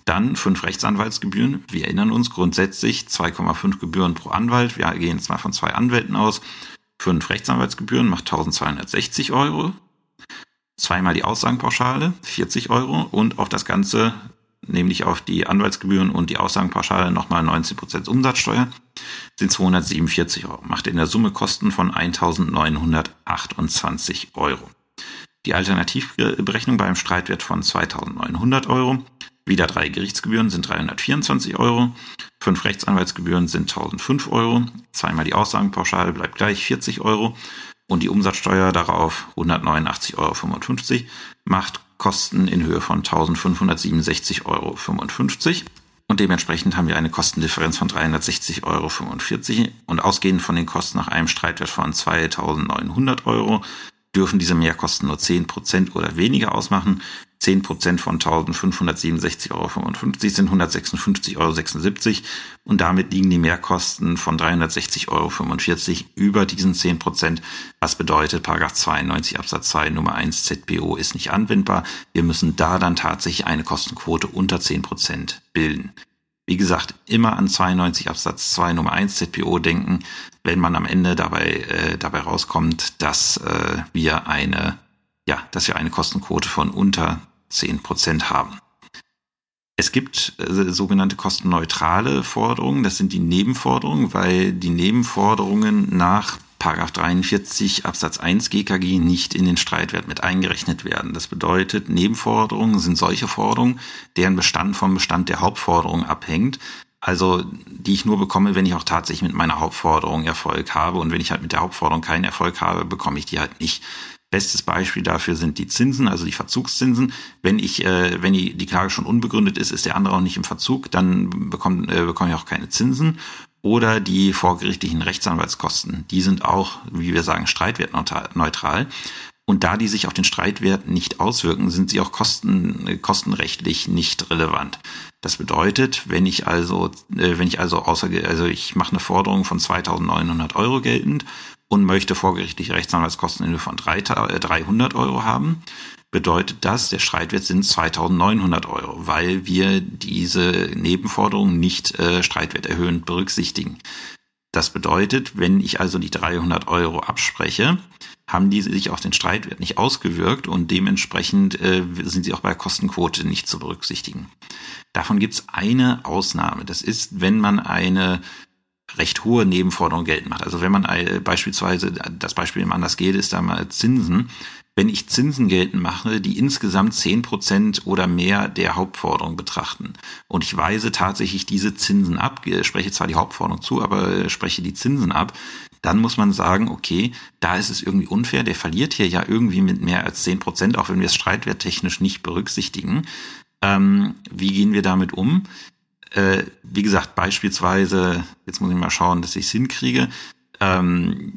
Dann fünf Rechtsanwaltsgebühren. Wir erinnern uns grundsätzlich 2,5 Gebühren pro Anwalt. Wir gehen jetzt mal von zwei Anwälten aus. Fünf Rechtsanwaltsgebühren macht 1260 Euro. Zweimal die Aussagenpauschale, 40 Euro. Und auf das Ganze, nämlich auf die Anwaltsgebühren und die Aussagenpauschale nochmal 19% Umsatzsteuer, sind 247 Euro. Macht in der Summe Kosten von 1928 Euro. Die Alternativberechnung beim Streitwert von 2900 Euro wieder drei Gerichtsgebühren sind 324 Euro, fünf Rechtsanwaltsgebühren sind 1005 Euro, zweimal die Aussagenpauschale bleibt gleich 40 Euro und die Umsatzsteuer darauf 189,55 Euro macht Kosten in Höhe von 1567,55 Euro. Und dementsprechend haben wir eine Kostendifferenz von 360,45 Euro. Und ausgehend von den Kosten nach einem Streitwert von 2900 Euro dürfen diese Mehrkosten nur 10% oder weniger ausmachen. 10% von 1567,55 Euro sind 156,76 Euro und damit liegen die Mehrkosten von 360,45 Euro über diesen 10%, was bedeutet, Paragraph 92 Absatz 2 Nummer 1 ZPO ist nicht anwendbar. Wir müssen da dann tatsächlich eine Kostenquote unter 10% bilden. Wie gesagt, immer an 92 Absatz 2 Nummer 1 ZPO denken, wenn man am Ende dabei, äh, dabei rauskommt, dass äh, wir eine, ja, dass wir eine Kostenquote von unter 10 Prozent haben. Es gibt äh, sogenannte kostenneutrale Forderungen, das sind die Nebenforderungen, weil die Nebenforderungen nach 43 Absatz 1 GKG nicht in den Streitwert mit eingerechnet werden. Das bedeutet, Nebenforderungen sind solche Forderungen, deren Bestand vom Bestand der Hauptforderung abhängt. Also die ich nur bekomme, wenn ich auch tatsächlich mit meiner Hauptforderung Erfolg habe. Und wenn ich halt mit der Hauptforderung keinen Erfolg habe, bekomme ich die halt nicht. Bestes Beispiel dafür sind die Zinsen, also die Verzugszinsen. Wenn ich, äh, wenn die, die Klage schon unbegründet ist, ist der andere auch nicht im Verzug, dann bekomme, äh, bekomme ich auch keine Zinsen oder die vorgerichtlichen Rechtsanwaltskosten. Die sind auch, wie wir sagen, streitwertneutral. Und da die sich auf den Streitwert nicht auswirken, sind sie auch kosten, kostenrechtlich nicht relevant. Das bedeutet, wenn ich also, äh, wenn ich also außer, also ich mache eine Forderung von 2.900 Euro geltend und möchte vorgerichtliche Rechtsanwaltskosten in Höhe von 300 Euro haben, bedeutet das, der Streitwert sind 2.900 Euro, weil wir diese Nebenforderungen nicht äh, streitwerterhöhend berücksichtigen. Das bedeutet, wenn ich also die 300 Euro abspreche, haben die sich auf den Streitwert nicht ausgewirkt und dementsprechend äh, sind sie auch bei Kostenquote nicht zu berücksichtigen. Davon gibt es eine Ausnahme. Das ist, wenn man eine recht hohe Nebenforderung geltend macht. Also wenn man äh, beispielsweise, das Beispiel im anders geht, ist da mal Zinsen wenn ich Zinsen geltend mache, die insgesamt zehn Prozent oder mehr der Hauptforderung betrachten. Und ich weise tatsächlich diese Zinsen ab, spreche zwar die Hauptforderung zu, aber spreche die Zinsen ab, dann muss man sagen, okay, da ist es irgendwie unfair, der verliert hier ja irgendwie mit mehr als zehn Prozent, auch wenn wir es streitwerttechnisch nicht berücksichtigen. Ähm, wie gehen wir damit um? Äh, wie gesagt, beispielsweise, jetzt muss ich mal schauen, dass ich es hinkriege, ähm,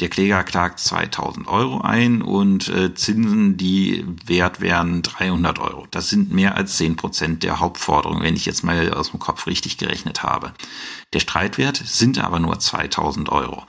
der Kläger klagt 2000 Euro ein und äh, Zinsen, die wert wären 300 Euro. Das sind mehr als 10 Prozent der Hauptforderung, wenn ich jetzt mal aus dem Kopf richtig gerechnet habe. Der Streitwert sind aber nur 2000 Euro,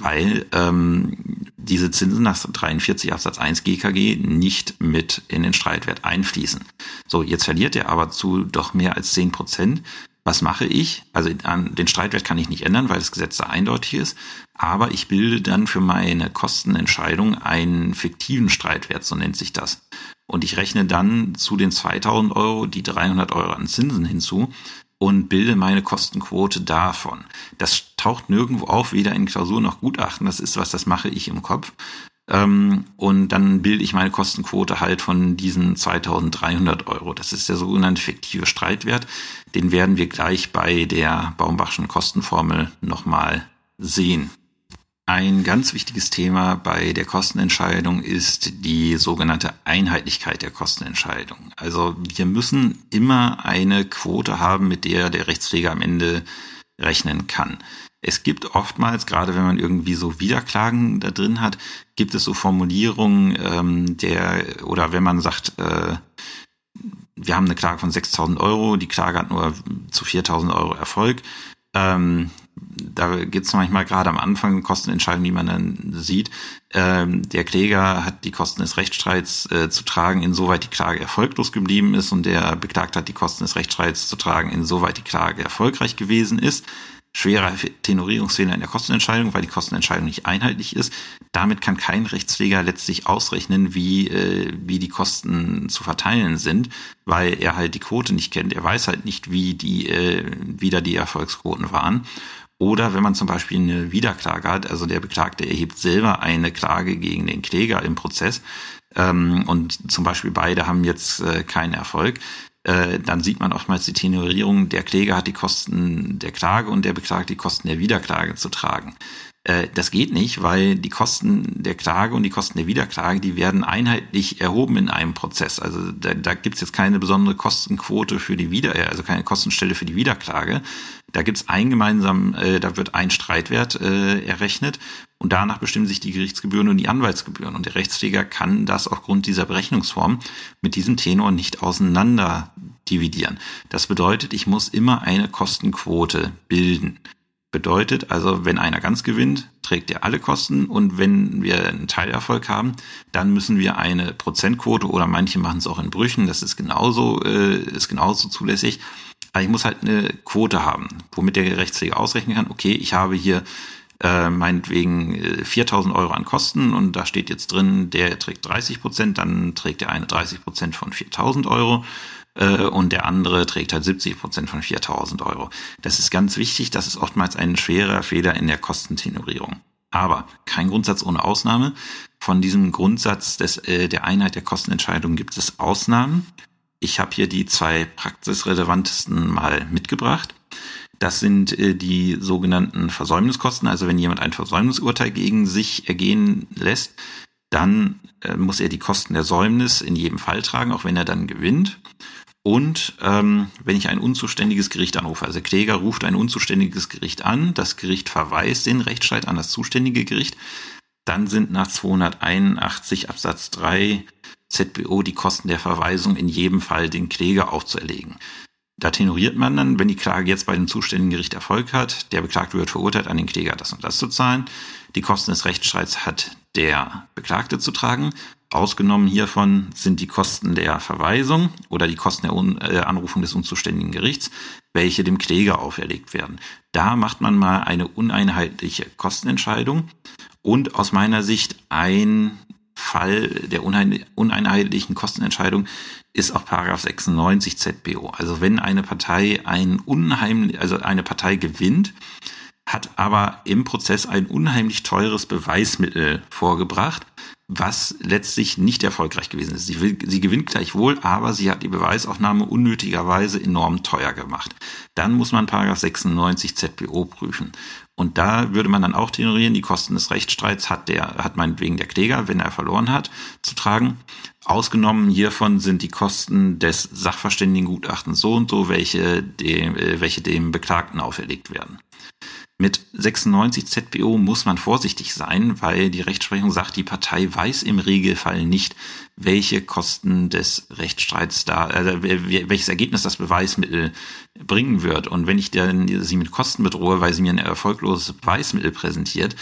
weil ähm, diese Zinsen nach 43 Absatz 1 GKG nicht mit in den Streitwert einfließen. So, jetzt verliert er aber zu doch mehr als 10 Prozent. Was mache ich? Also an den Streitwert kann ich nicht ändern, weil das Gesetz da eindeutig ist. Aber ich bilde dann für meine Kostenentscheidung einen fiktiven Streitwert, so nennt sich das. Und ich rechne dann zu den 2000 Euro die 300 Euro an Zinsen hinzu und bilde meine Kostenquote davon. Das taucht nirgendwo auf, weder in Klausur noch Gutachten. Das ist was, das mache ich im Kopf. Ähm, und dann bilde ich meine Kostenquote halt von diesen 2300 Euro. Das ist der sogenannte fiktive Streitwert. Den werden wir gleich bei der Baumbachschen Kostenformel nochmal sehen. Ein ganz wichtiges Thema bei der Kostenentscheidung ist die sogenannte Einheitlichkeit der Kostenentscheidung. Also wir müssen immer eine Quote haben, mit der der Rechtspfleger am Ende rechnen kann. Es gibt oftmals, gerade wenn man irgendwie so Wiederklagen da drin hat, gibt es so Formulierungen ähm, der, oder wenn man sagt, äh, wir haben eine Klage von 6.000 Euro, die Klage hat nur zu 4.000 Euro Erfolg, ähm, da gibt es manchmal gerade am Anfang Kostenentscheidungen, die man dann sieht. Ähm, der Kläger hat die Kosten des Rechtsstreits äh, zu tragen, insoweit die Klage erfolglos geblieben ist und der Beklagte hat die Kosten des Rechtsstreits zu tragen, insoweit die Klage erfolgreich gewesen ist schwerer Tenorierungsfehler in der Kostenentscheidung, weil die Kostenentscheidung nicht einheitlich ist. Damit kann kein Rechtspfleger letztlich ausrechnen, wie, äh, wie die Kosten zu verteilen sind, weil er halt die Quote nicht kennt. Er weiß halt nicht, wie die, äh, wie da die Erfolgsquoten waren. Oder wenn man zum Beispiel eine Wiederklage hat, also der Beklagte erhebt selber eine Klage gegen den Kläger im Prozess, ähm, und zum Beispiel beide haben jetzt äh, keinen Erfolg, äh, dann sieht man oftmals die Tenorierung, der Kläger hat die Kosten der Klage und der Beklagte die Kosten der Wiederklage zu tragen. Äh, das geht nicht, weil die Kosten der Klage und die Kosten der Wiederklage, die werden einheitlich erhoben in einem Prozess. Also da, da gibt es jetzt keine besondere Kostenquote für die Wieder, also keine Kostenstelle für die Wiederklage. Da gibt es ein gemeinsam, äh, da wird ein Streitwert äh, errechnet und danach bestimmen sich die Gerichtsgebühren und die Anwaltsgebühren. Und der Rechtspfleger kann das aufgrund dieser Berechnungsform mit diesem Tenor nicht auseinander dividieren. Das bedeutet, ich muss immer eine Kostenquote bilden. Bedeutet also, wenn einer ganz gewinnt, trägt er alle Kosten und wenn wir einen Teilerfolg haben, dann müssen wir eine Prozentquote oder manche machen es auch in Brüchen, das ist genauso, äh, ist genauso zulässig. Aber ich muss halt eine Quote haben, womit der Rechtspfleger ausrechnen kann, okay, ich habe hier äh, meinetwegen 4000 äh, Euro an Kosten und da steht jetzt drin, der trägt 30 Prozent, dann trägt der eine 30 Prozent von 4000 Euro äh, und der andere trägt halt 70 Prozent von 4000 Euro. Das ist ganz wichtig, das ist oftmals ein schwerer Fehler in der Kostentenorierung. Aber kein Grundsatz ohne Ausnahme. Von diesem Grundsatz des, äh, der Einheit der Kostenentscheidung gibt es Ausnahmen. Ich habe hier die zwei praxisrelevantesten mal mitgebracht. Das sind äh, die sogenannten Versäumniskosten. Also wenn jemand ein Versäumnisurteil gegen sich ergehen lässt, dann äh, muss er die Kosten der Säumnis in jedem Fall tragen, auch wenn er dann gewinnt. Und ähm, wenn ich ein unzuständiges Gericht anrufe, also Kläger ruft ein unzuständiges Gericht an, das Gericht verweist den Rechtsstreit an das zuständige Gericht, dann sind nach 281 Absatz 3 ZBO die Kosten der Verweisung in jedem Fall den Kläger aufzuerlegen. Da tenoriert man dann, wenn die Klage jetzt bei dem zuständigen Gericht Erfolg hat, der Beklagte wird verurteilt, an den Kläger das und das zu zahlen. Die Kosten des Rechtsstreits hat der Beklagte zu tragen. Ausgenommen hiervon sind die Kosten der Verweisung oder die Kosten der äh, Anrufung des unzuständigen Gerichts, welche dem Kläger auferlegt werden. Da macht man mal eine uneinheitliche Kostenentscheidung und aus meiner Sicht ein Fall der uneinheitlichen Kostenentscheidung ist auch Paragraph 96 ZBO. Also wenn eine Partei ein unheimlich, also eine Partei gewinnt, hat aber im Prozess ein unheimlich teures Beweismittel vorgebracht, was letztlich nicht erfolgreich gewesen ist. Sie, will, sie gewinnt gleichwohl, aber sie hat die Beweisaufnahme unnötigerweise enorm teuer gemacht. Dann muss man Paragraph 96 ZBO prüfen. Und da würde man dann auch tenorieren, die Kosten des Rechtsstreits hat der, hat meinetwegen der Kläger, wenn er verloren hat, zu tragen. Ausgenommen hiervon sind die Kosten des Sachverständigengutachtens so und so, welche dem, äh, welche dem Beklagten auferlegt werden. Mit 96 ZBO muss man vorsichtig sein, weil die Rechtsprechung sagt, die Partei weiß im Regelfall nicht, welche Kosten des Rechtsstreits da, also welches Ergebnis das Beweismittel bringen wird. Und wenn ich dann sie mit Kosten bedrohe, weil sie mir ein erfolgloses Beweismittel präsentiert,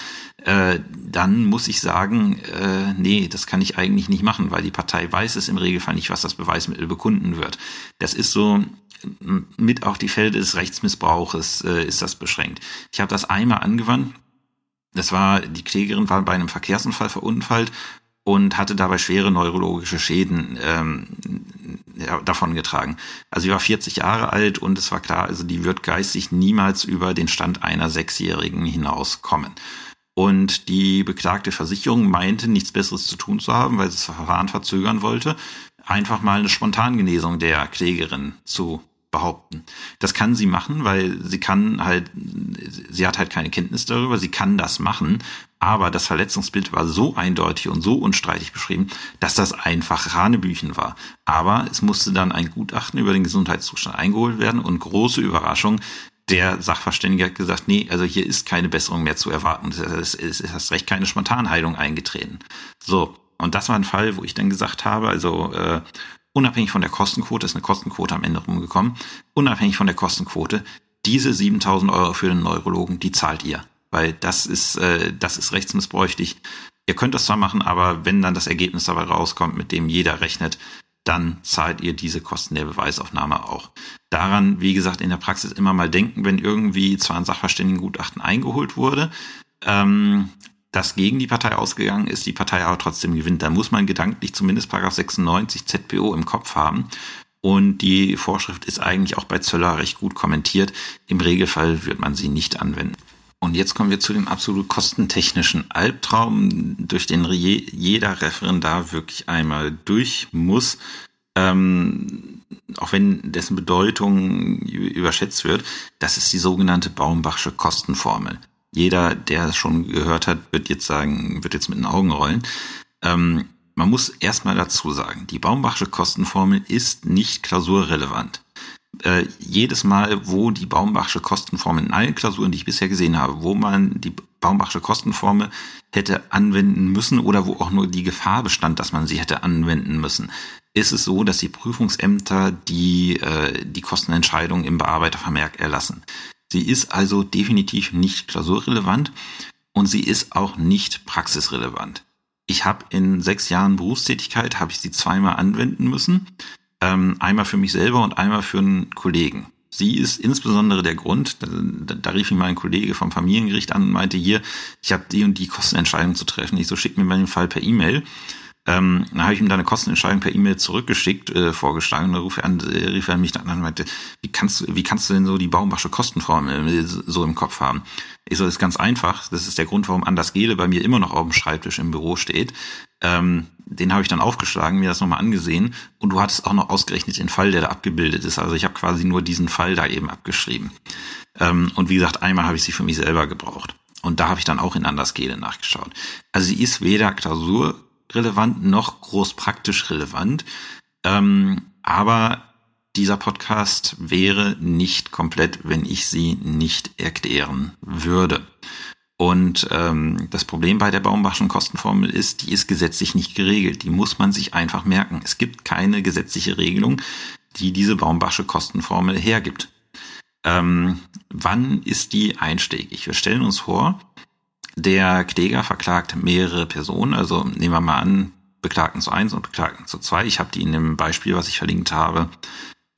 äh, dann muss ich sagen, äh, nee, das kann ich eigentlich nicht machen, weil die Partei weiß es im Regelfall nicht, was das Beweismittel bekunden wird. Das ist so mit auch die Fälle des Rechtsmissbrauches äh, ist das beschränkt. Ich habe das einmal angewandt. Das war, die Klägerin war bei einem Verkehrsunfall verunfallt und hatte dabei schwere neurologische Schäden ähm, ja, davongetragen. Also sie war 40 Jahre alt und es war klar, also die wird geistig niemals über den Stand einer Sechsjährigen hinauskommen. Und die beklagte Versicherung meinte, nichts Besseres zu tun zu haben, weil sie das Verfahren verzögern wollte, einfach mal eine Spontangenesung der Klägerin zu behaupten. Das kann sie machen, weil sie kann halt, sie hat halt keine Kenntnis darüber, sie kann das machen, aber das Verletzungsbild war so eindeutig und so unstreitig beschrieben, dass das einfach Hanebüchen war. Aber es musste dann ein Gutachten über den Gesundheitszustand eingeholt werden und große Überraschung, der Sachverständige hat gesagt, nee, also hier ist keine Besserung mehr zu erwarten. Es ist erst recht keine Spontanheilung eingetreten. So, und das war ein Fall, wo ich dann gesagt habe, also äh, unabhängig von der Kostenquote, ist eine Kostenquote am Ende rumgekommen, unabhängig von der Kostenquote, diese 7000 Euro für den Neurologen, die zahlt ihr. Weil das ist, äh, das ist rechtsmissbräuchlich. Ihr könnt das zwar machen, aber wenn dann das Ergebnis dabei rauskommt, mit dem jeder rechnet, dann zahlt ihr diese Kosten der Beweisaufnahme auch. Daran, wie gesagt, in der Praxis immer mal denken, wenn irgendwie zwar ein Sachverständigengutachten eingeholt wurde, ähm, das gegen die Partei ausgegangen ist, die Partei aber trotzdem gewinnt. Da muss man gedanklich zumindest Paragraph 96 ZPO im Kopf haben. Und die Vorschrift ist eigentlich auch bei Zöller recht gut kommentiert. Im Regelfall wird man sie nicht anwenden. Und jetzt kommen wir zu dem absolut kostentechnischen Albtraum, durch den jeder Referendar wirklich einmal durch muss. Ähm, auch wenn dessen Bedeutung überschätzt wird, das ist die sogenannte Baumbachsche Kostenformel. Jeder, der es schon gehört hat, wird jetzt sagen, wird jetzt mit den Augen rollen. Ähm, man muss erstmal dazu sagen, die Baumbachsche Kostenformel ist nicht klausurrelevant. Äh, jedes Mal, wo die Baumbachsche Kostenformel in allen Klausuren, die ich bisher gesehen habe, wo man die Baumbachsche Kostenformel hätte anwenden müssen oder wo auch nur die Gefahr bestand, dass man sie hätte anwenden müssen, ist es so, dass die Prüfungsämter die, äh, die Kostenentscheidung im Bearbeitervermerk erlassen. Sie ist also definitiv nicht klausurrelevant und sie ist auch nicht praxisrelevant. Ich habe in sechs Jahren Berufstätigkeit, habe ich sie zweimal anwenden müssen. Ähm, einmal für mich selber und einmal für einen Kollegen. Sie ist insbesondere der Grund, da, da rief mich mein Kollege vom Familiengericht an und meinte, hier, ich habe die und die Kostenentscheidung zu treffen. Ich so, schick mir mal den Fall per E-Mail. Ähm, dann habe ich ihm da eine Kostenentscheidung per E-Mail zurückgeschickt, äh, vorgeschlagen. Und dann rief er, an, äh, rief er mich dann an und meinte, wie kannst, du, wie kannst du denn so die Baumbachsche Kostenformel äh, so im Kopf haben? Ich so, das ist ganz einfach. Das ist der Grund, warum Anders Gele bei mir immer noch auf dem Schreibtisch im Büro steht. Ähm, den habe ich dann aufgeschlagen, mir das nochmal angesehen und du hattest auch noch ausgerechnet den Fall, der da abgebildet ist. Also ich habe quasi nur diesen Fall da eben abgeschrieben. Ähm, und wie gesagt, einmal habe ich sie für mich selber gebraucht. Und da habe ich dann auch in Anders Gele nachgeschaut. Also sie ist weder Klausur relevant noch groß praktisch relevant. Ähm, aber dieser Podcast wäre nicht komplett, wenn ich sie nicht erklären würde. Und ähm, das Problem bei der Baumbachschen Kostenformel ist, die ist gesetzlich nicht geregelt. Die muss man sich einfach merken. Es gibt keine gesetzliche Regelung, die diese Baumbachsche Kostenformel hergibt. Ähm, wann ist die einschlägig? Wir stellen uns vor, der Kläger verklagt mehrere Personen, also nehmen wir mal an, Beklagten zu eins und Beklagten zu zwei. Ich habe die in dem Beispiel, was ich verlinkt habe,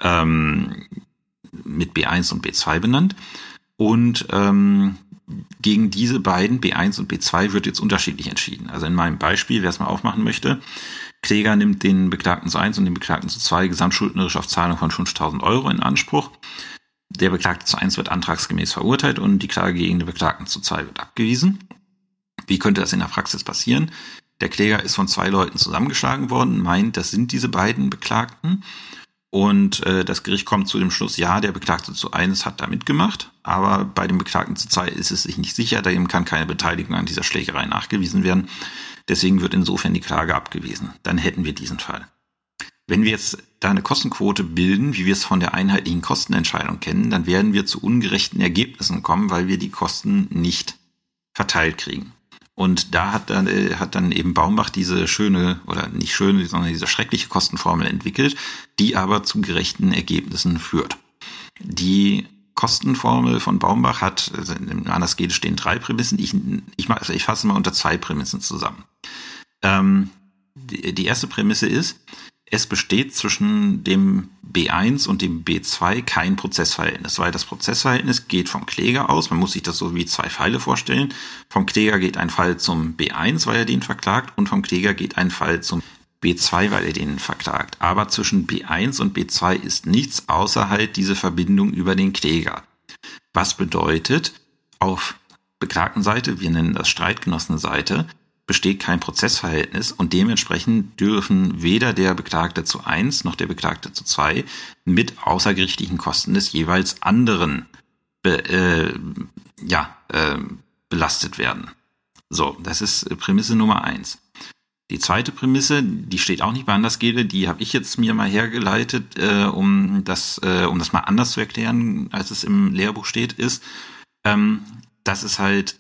ähm, mit B1 und B2 benannt. Und ähm, gegen diese beiden, B1 und B2, wird jetzt unterschiedlich entschieden. Also in meinem Beispiel, wer es mal aufmachen möchte, Kläger nimmt den Beklagten zu eins und den Beklagten zu zwei gesamtschuldnerisch auf Zahlung von 5000 Euro in Anspruch. Der Beklagte zu eins wird antragsgemäß verurteilt und die Klage gegen den Beklagten zu zwei wird abgewiesen. Wie könnte das in der Praxis passieren? Der Kläger ist von zwei Leuten zusammengeschlagen worden, meint, das sind diese beiden Beklagten. Und äh, das Gericht kommt zu dem Schluss, ja, der Beklagte zu eins hat da mitgemacht, aber bei dem Beklagten zu zwei ist es sich nicht sicher, da ihm kann keine Beteiligung an dieser Schlägerei nachgewiesen werden. Deswegen wird insofern die Klage abgewiesen. Dann hätten wir diesen Fall. Wenn wir jetzt da eine Kostenquote bilden, wie wir es von der einheitlichen Kostenentscheidung kennen, dann werden wir zu ungerechten Ergebnissen kommen, weil wir die Kosten nicht verteilt kriegen. Und da hat dann, äh, hat dann eben Baumbach diese schöne, oder nicht schöne, sondern diese schreckliche Kostenformel entwickelt, die aber zu gerechten Ergebnissen führt. Die Kostenformel von Baumbach hat, also im Anders geht stehen drei Prämissen. Ich, ich, also ich fasse mal unter zwei Prämissen zusammen. Ähm, die, die erste Prämisse ist, es besteht zwischen dem B1 und dem B2 kein Prozessverhältnis, weil das Prozessverhältnis geht vom Kläger aus. Man muss sich das so wie zwei Pfeile vorstellen. Vom Kläger geht ein Fall zum B1, weil er den verklagt, und vom Kläger geht ein Fall zum B2, weil er den verklagt. Aber zwischen B1 und B2 ist nichts außer halt diese Verbindung über den Kläger. Was bedeutet, auf Beklagtenseite, wir nennen das Streitgenossenseite, besteht kein Prozessverhältnis und dementsprechend dürfen weder der Beklagte zu eins noch der Beklagte zu zwei mit außergerichtlichen Kosten des jeweils anderen be, äh, ja, äh, belastet werden. So, das ist Prämisse Nummer eins. Die zweite Prämisse, die steht auch nicht bei Andersgede, die habe ich jetzt mir mal hergeleitet, äh, um das, äh, um das mal anders zu erklären, als es im Lehrbuch steht, ist, ähm, dass es halt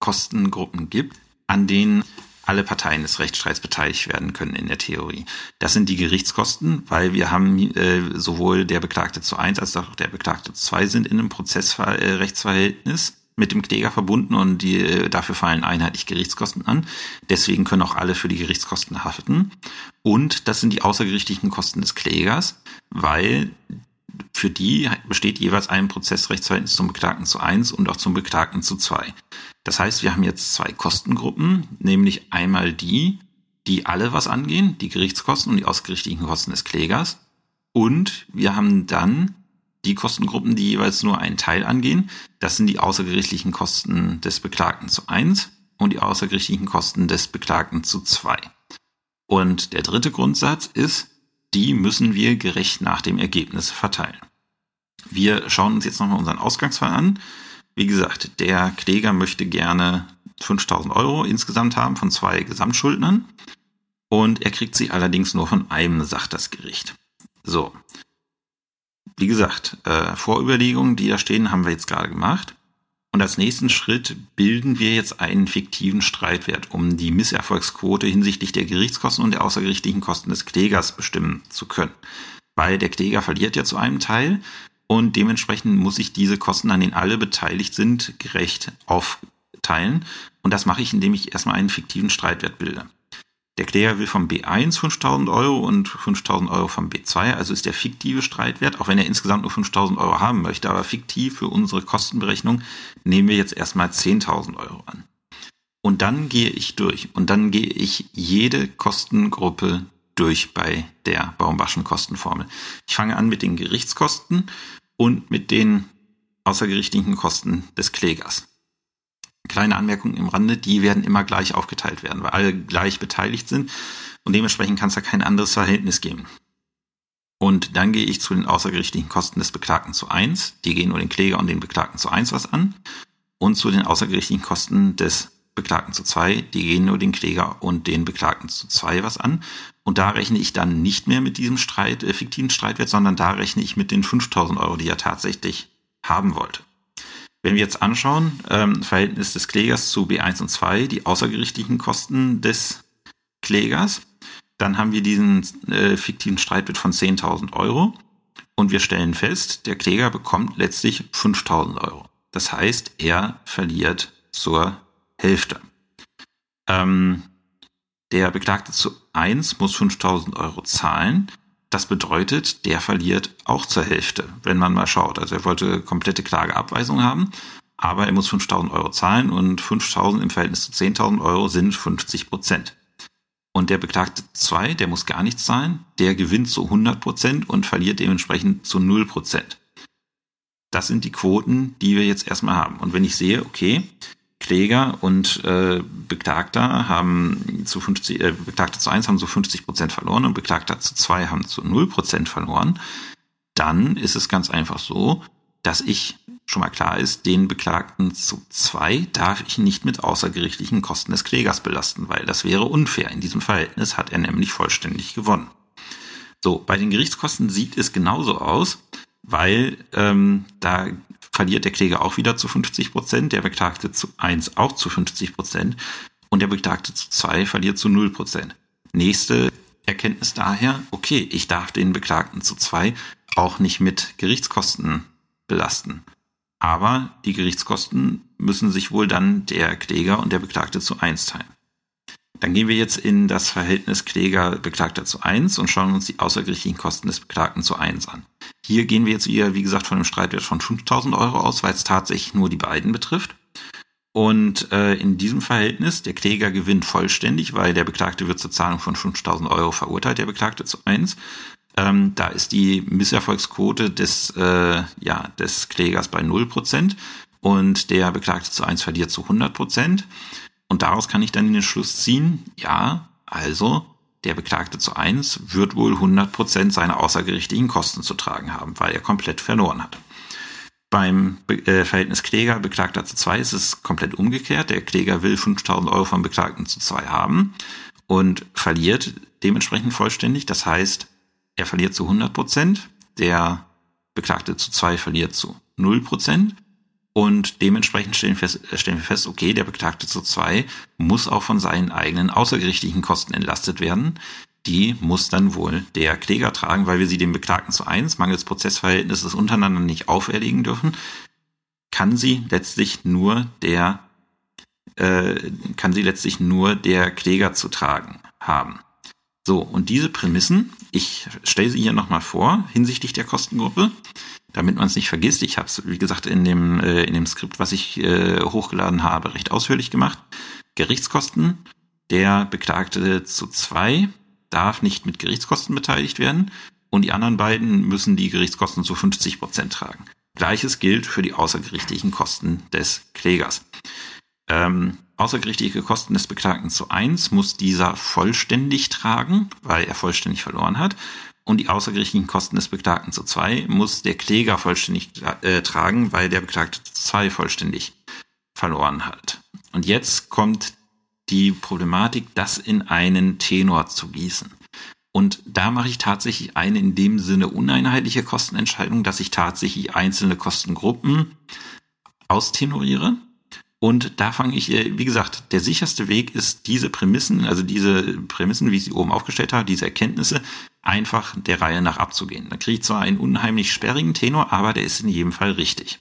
Kostengruppen gibt, an denen alle Parteien des Rechtsstreits beteiligt werden können in der Theorie. Das sind die Gerichtskosten, weil wir haben äh, sowohl der Beklagte zu eins als auch der Beklagte zu zwei sind in einem Prozessrechtsverhältnis äh, mit dem Kläger verbunden und die, äh, dafür fallen einheitlich Gerichtskosten an. Deswegen können auch alle für die Gerichtskosten haften. Und das sind die außergerichtlichen Kosten des Klägers, weil für die besteht jeweils ein Prozessrechtsverhältnis zum Beklagten zu eins und auch zum Beklagten zu zwei. Das heißt, wir haben jetzt zwei Kostengruppen, nämlich einmal die, die alle was angehen, die Gerichtskosten und die ausgerichteten Kosten des Klägers. Und wir haben dann die Kostengruppen, die jeweils nur einen Teil angehen. Das sind die außergerichtlichen Kosten des Beklagten zu eins und die außergerichtlichen Kosten des Beklagten zu zwei. Und der dritte Grundsatz ist, die müssen wir gerecht nach dem Ergebnis verteilen. Wir schauen uns jetzt nochmal unseren Ausgangsfall an. Wie gesagt, der Kläger möchte gerne 5000 Euro insgesamt haben von zwei Gesamtschuldnern und er kriegt sie allerdings nur von einem, sagt das Gericht. So. Wie gesagt, äh, Vorüberlegungen, die da stehen, haben wir jetzt gerade gemacht. Und als nächsten Schritt bilden wir jetzt einen fiktiven Streitwert, um die Misserfolgsquote hinsichtlich der Gerichtskosten und der außergerichtlichen Kosten des Klägers bestimmen zu können. Weil der Kläger verliert ja zu einem Teil und dementsprechend muss ich diese Kosten, an denen alle beteiligt sind, gerecht aufteilen. Und das mache ich, indem ich erstmal einen fiktiven Streitwert bilde. Der Kläger will vom B1 5000 Euro und 5000 Euro vom B2, also ist der fiktive Streitwert, auch wenn er insgesamt nur 5000 Euro haben möchte, aber fiktiv für unsere Kostenberechnung nehmen wir jetzt erstmal 10.000 Euro an. Und dann gehe ich durch und dann gehe ich jede Kostengruppe durch bei der Baumbaschen Kostenformel. Ich fange an mit den Gerichtskosten und mit den außergerichtlichen Kosten des Klägers kleine Anmerkung im Rande, die werden immer gleich aufgeteilt werden, weil alle gleich beteiligt sind und dementsprechend kann es da kein anderes Verhältnis geben. Und dann gehe ich zu den außergerichtlichen Kosten des Beklagten zu eins. Die gehen nur den Kläger und den Beklagten zu eins was an. Und zu den außergerichtlichen Kosten des Beklagten zu zwei. Die gehen nur den Kläger und den Beklagten zu zwei was an. Und da rechne ich dann nicht mehr mit diesem Streit, äh, fiktiven Streitwert, sondern da rechne ich mit den 5000 Euro, die er tatsächlich haben wollte. Wenn wir jetzt anschauen, ähm, Verhältnis des Klägers zu B1 und 2, die außergerichtlichen Kosten des Klägers, dann haben wir diesen äh, fiktiven Streitwert von 10.000 Euro und wir stellen fest, der Kläger bekommt letztlich 5.000 Euro. Das heißt, er verliert zur Hälfte. Ähm, der Beklagte zu 1 muss 5.000 Euro zahlen. Das bedeutet, der verliert auch zur Hälfte, wenn man mal schaut. Also er wollte komplette Klageabweisung haben, aber er muss 5.000 Euro zahlen und 5.000 im Verhältnis zu 10.000 Euro sind 50 Prozent. Und der Beklagte 2, der muss gar nichts zahlen, der gewinnt zu 100 Prozent und verliert dementsprechend zu 0 Prozent. Das sind die Quoten, die wir jetzt erstmal haben. Und wenn ich sehe, okay, Kläger und äh, Beklagter haben zu 50, äh, Beklagter zu 1 haben zu 50 Prozent verloren und Beklagter zu 2 haben zu 0 Prozent verloren, dann ist es ganz einfach so, dass ich schon mal klar ist, den Beklagten zu 2 darf ich nicht mit außergerichtlichen Kosten des Klägers belasten, weil das wäre unfair. In diesem Verhältnis hat er nämlich vollständig gewonnen. So, bei den Gerichtskosten sieht es genauso aus, weil ähm, da verliert der Kläger auch wieder zu 50 Prozent, der Beklagte zu 1 auch zu 50 Prozent und der Beklagte zu 2 verliert zu 0 Prozent. Nächste Erkenntnis daher, okay, ich darf den Beklagten zu 2 auch nicht mit Gerichtskosten belasten. Aber die Gerichtskosten müssen sich wohl dann der Kläger und der Beklagte zu 1 teilen. Dann gehen wir jetzt in das Verhältnis Kläger-Beklagter zu 1 und schauen uns die außergerichtlichen Kosten des Beklagten zu 1 an. Hier gehen wir jetzt wieder, wie gesagt, von einem Streitwert von 5000 Euro aus, weil es tatsächlich nur die beiden betrifft. Und äh, in diesem Verhältnis, der Kläger gewinnt vollständig, weil der Beklagte wird zur Zahlung von 5000 Euro verurteilt, der Beklagte zu 1. Ähm, da ist die Misserfolgsquote des, äh, ja, des Klägers bei 0% und der Beklagte zu 1 verliert zu 100%. Und daraus kann ich dann den Schluss ziehen, ja, also der Beklagte zu eins wird wohl 100% seiner außergerichtlichen Kosten zu tragen haben, weil er komplett verloren hat. Beim äh, Verhältnis Kläger Beklagter zu zwei ist es komplett umgekehrt. Der Kläger will 5000 Euro vom Beklagten zu zwei haben und verliert dementsprechend vollständig. Das heißt, er verliert zu 100% Der Beklagte zu zwei verliert zu 0 Und dementsprechend stellen, fest, stellen wir fest, okay, der Beklagte zu zwei muss auch von seinen eigenen außergerichtlichen Kosten entlastet werden. Die muss dann wohl der Kläger tragen, weil wir sie dem Beklagten zu eins mangels Prozessverhältnisses untereinander nicht auferlegen dürfen, kann sie letztlich nur der äh, kann sie letztlich nur der Kläger zu tragen haben. So, und diese Prämissen, ich stelle sie hier nochmal vor hinsichtlich der Kostengruppe damit man es nicht vergisst. Ich habe es, wie gesagt, in dem, äh, in dem Skript, was ich äh, hochgeladen habe, recht ausführlich gemacht. Gerichtskosten. Der Beklagte zu zwei darf nicht mit Gerichtskosten beteiligt werden und die anderen beiden müssen die Gerichtskosten zu 50 Prozent tragen. Gleiches gilt für die außergerichtlichen Kosten des Klägers. Ähm, außergerichtliche Kosten des Beklagten zu eins muss dieser vollständig tragen, weil er vollständig verloren hat und die außergerichtlichen Kosten des Beklagten zu zwei muss der Kläger vollständig äh, tragen, weil der Beklagte zu zwei vollständig verloren hat. Und jetzt kommt die Problematik, das in einen Tenor zu gießen. Und da mache ich tatsächlich eine in dem Sinne uneinheitliche Kostenentscheidung, dass ich tatsächlich einzelne Kostengruppen austenoriere und da fange ich, äh, wie gesagt, der sicherste Weg ist, diese Prämissen, also diese Prämissen, wie ich sie oben aufgestellt habe, diese Erkenntnisse, einfach der Reihe nach abzugehen. Da kriege ich zwar einen unheimlich sperrigen Tenor, aber der ist in jedem Fall richtig.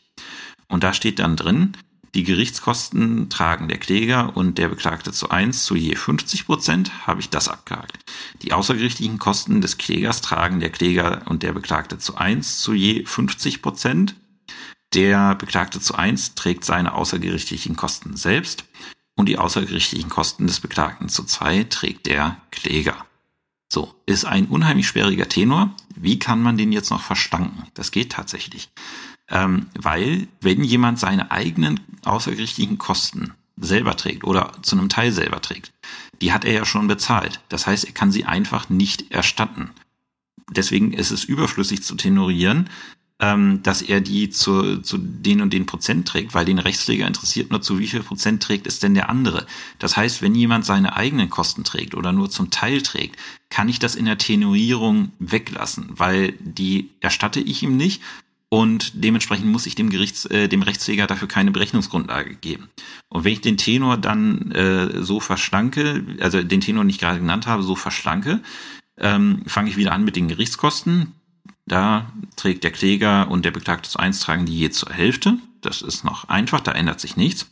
Und da steht dann drin, die Gerichtskosten tragen der Kläger und der Beklagte zu eins zu je 50 Prozent, habe ich das abgehakt. Die außergerichtlichen Kosten des Klägers tragen der Kläger und der Beklagte zu eins zu je 50 Prozent. Der Beklagte zu eins trägt seine außergerichtlichen Kosten selbst und die außergerichtlichen Kosten des Beklagten zu zwei trägt der Kläger. So, ist ein unheimlich sperriger Tenor. Wie kann man den jetzt noch verstanken? Das geht tatsächlich. Ähm, weil, wenn jemand seine eigenen außergerichtlichen Kosten selber trägt oder zu einem Teil selber trägt, die hat er ja schon bezahlt. Das heißt, er kann sie einfach nicht erstatten. Deswegen ist es überflüssig zu tenorieren, ähm, dass er die zu, zu den und den Prozent trägt, weil den Rechtsträger interessiert nur, zu wie viel Prozent trägt es denn der andere. Das heißt, wenn jemand seine eigenen Kosten trägt oder nur zum Teil trägt, kann ich das in der Tenuierung weglassen, weil die erstatte ich ihm nicht und dementsprechend muss ich dem Gerichts, äh, dem Rechtsträger dafür keine Berechnungsgrundlage geben. Und wenn ich den Tenor dann äh, so verschlanke, also den Tenor nicht gerade genannt habe, so verschlanke, ähm, fange ich wieder an mit den Gerichtskosten. Da trägt der Kläger und der Beklagte zu eins tragen die je zur Hälfte. Das ist noch einfach, da ändert sich nichts.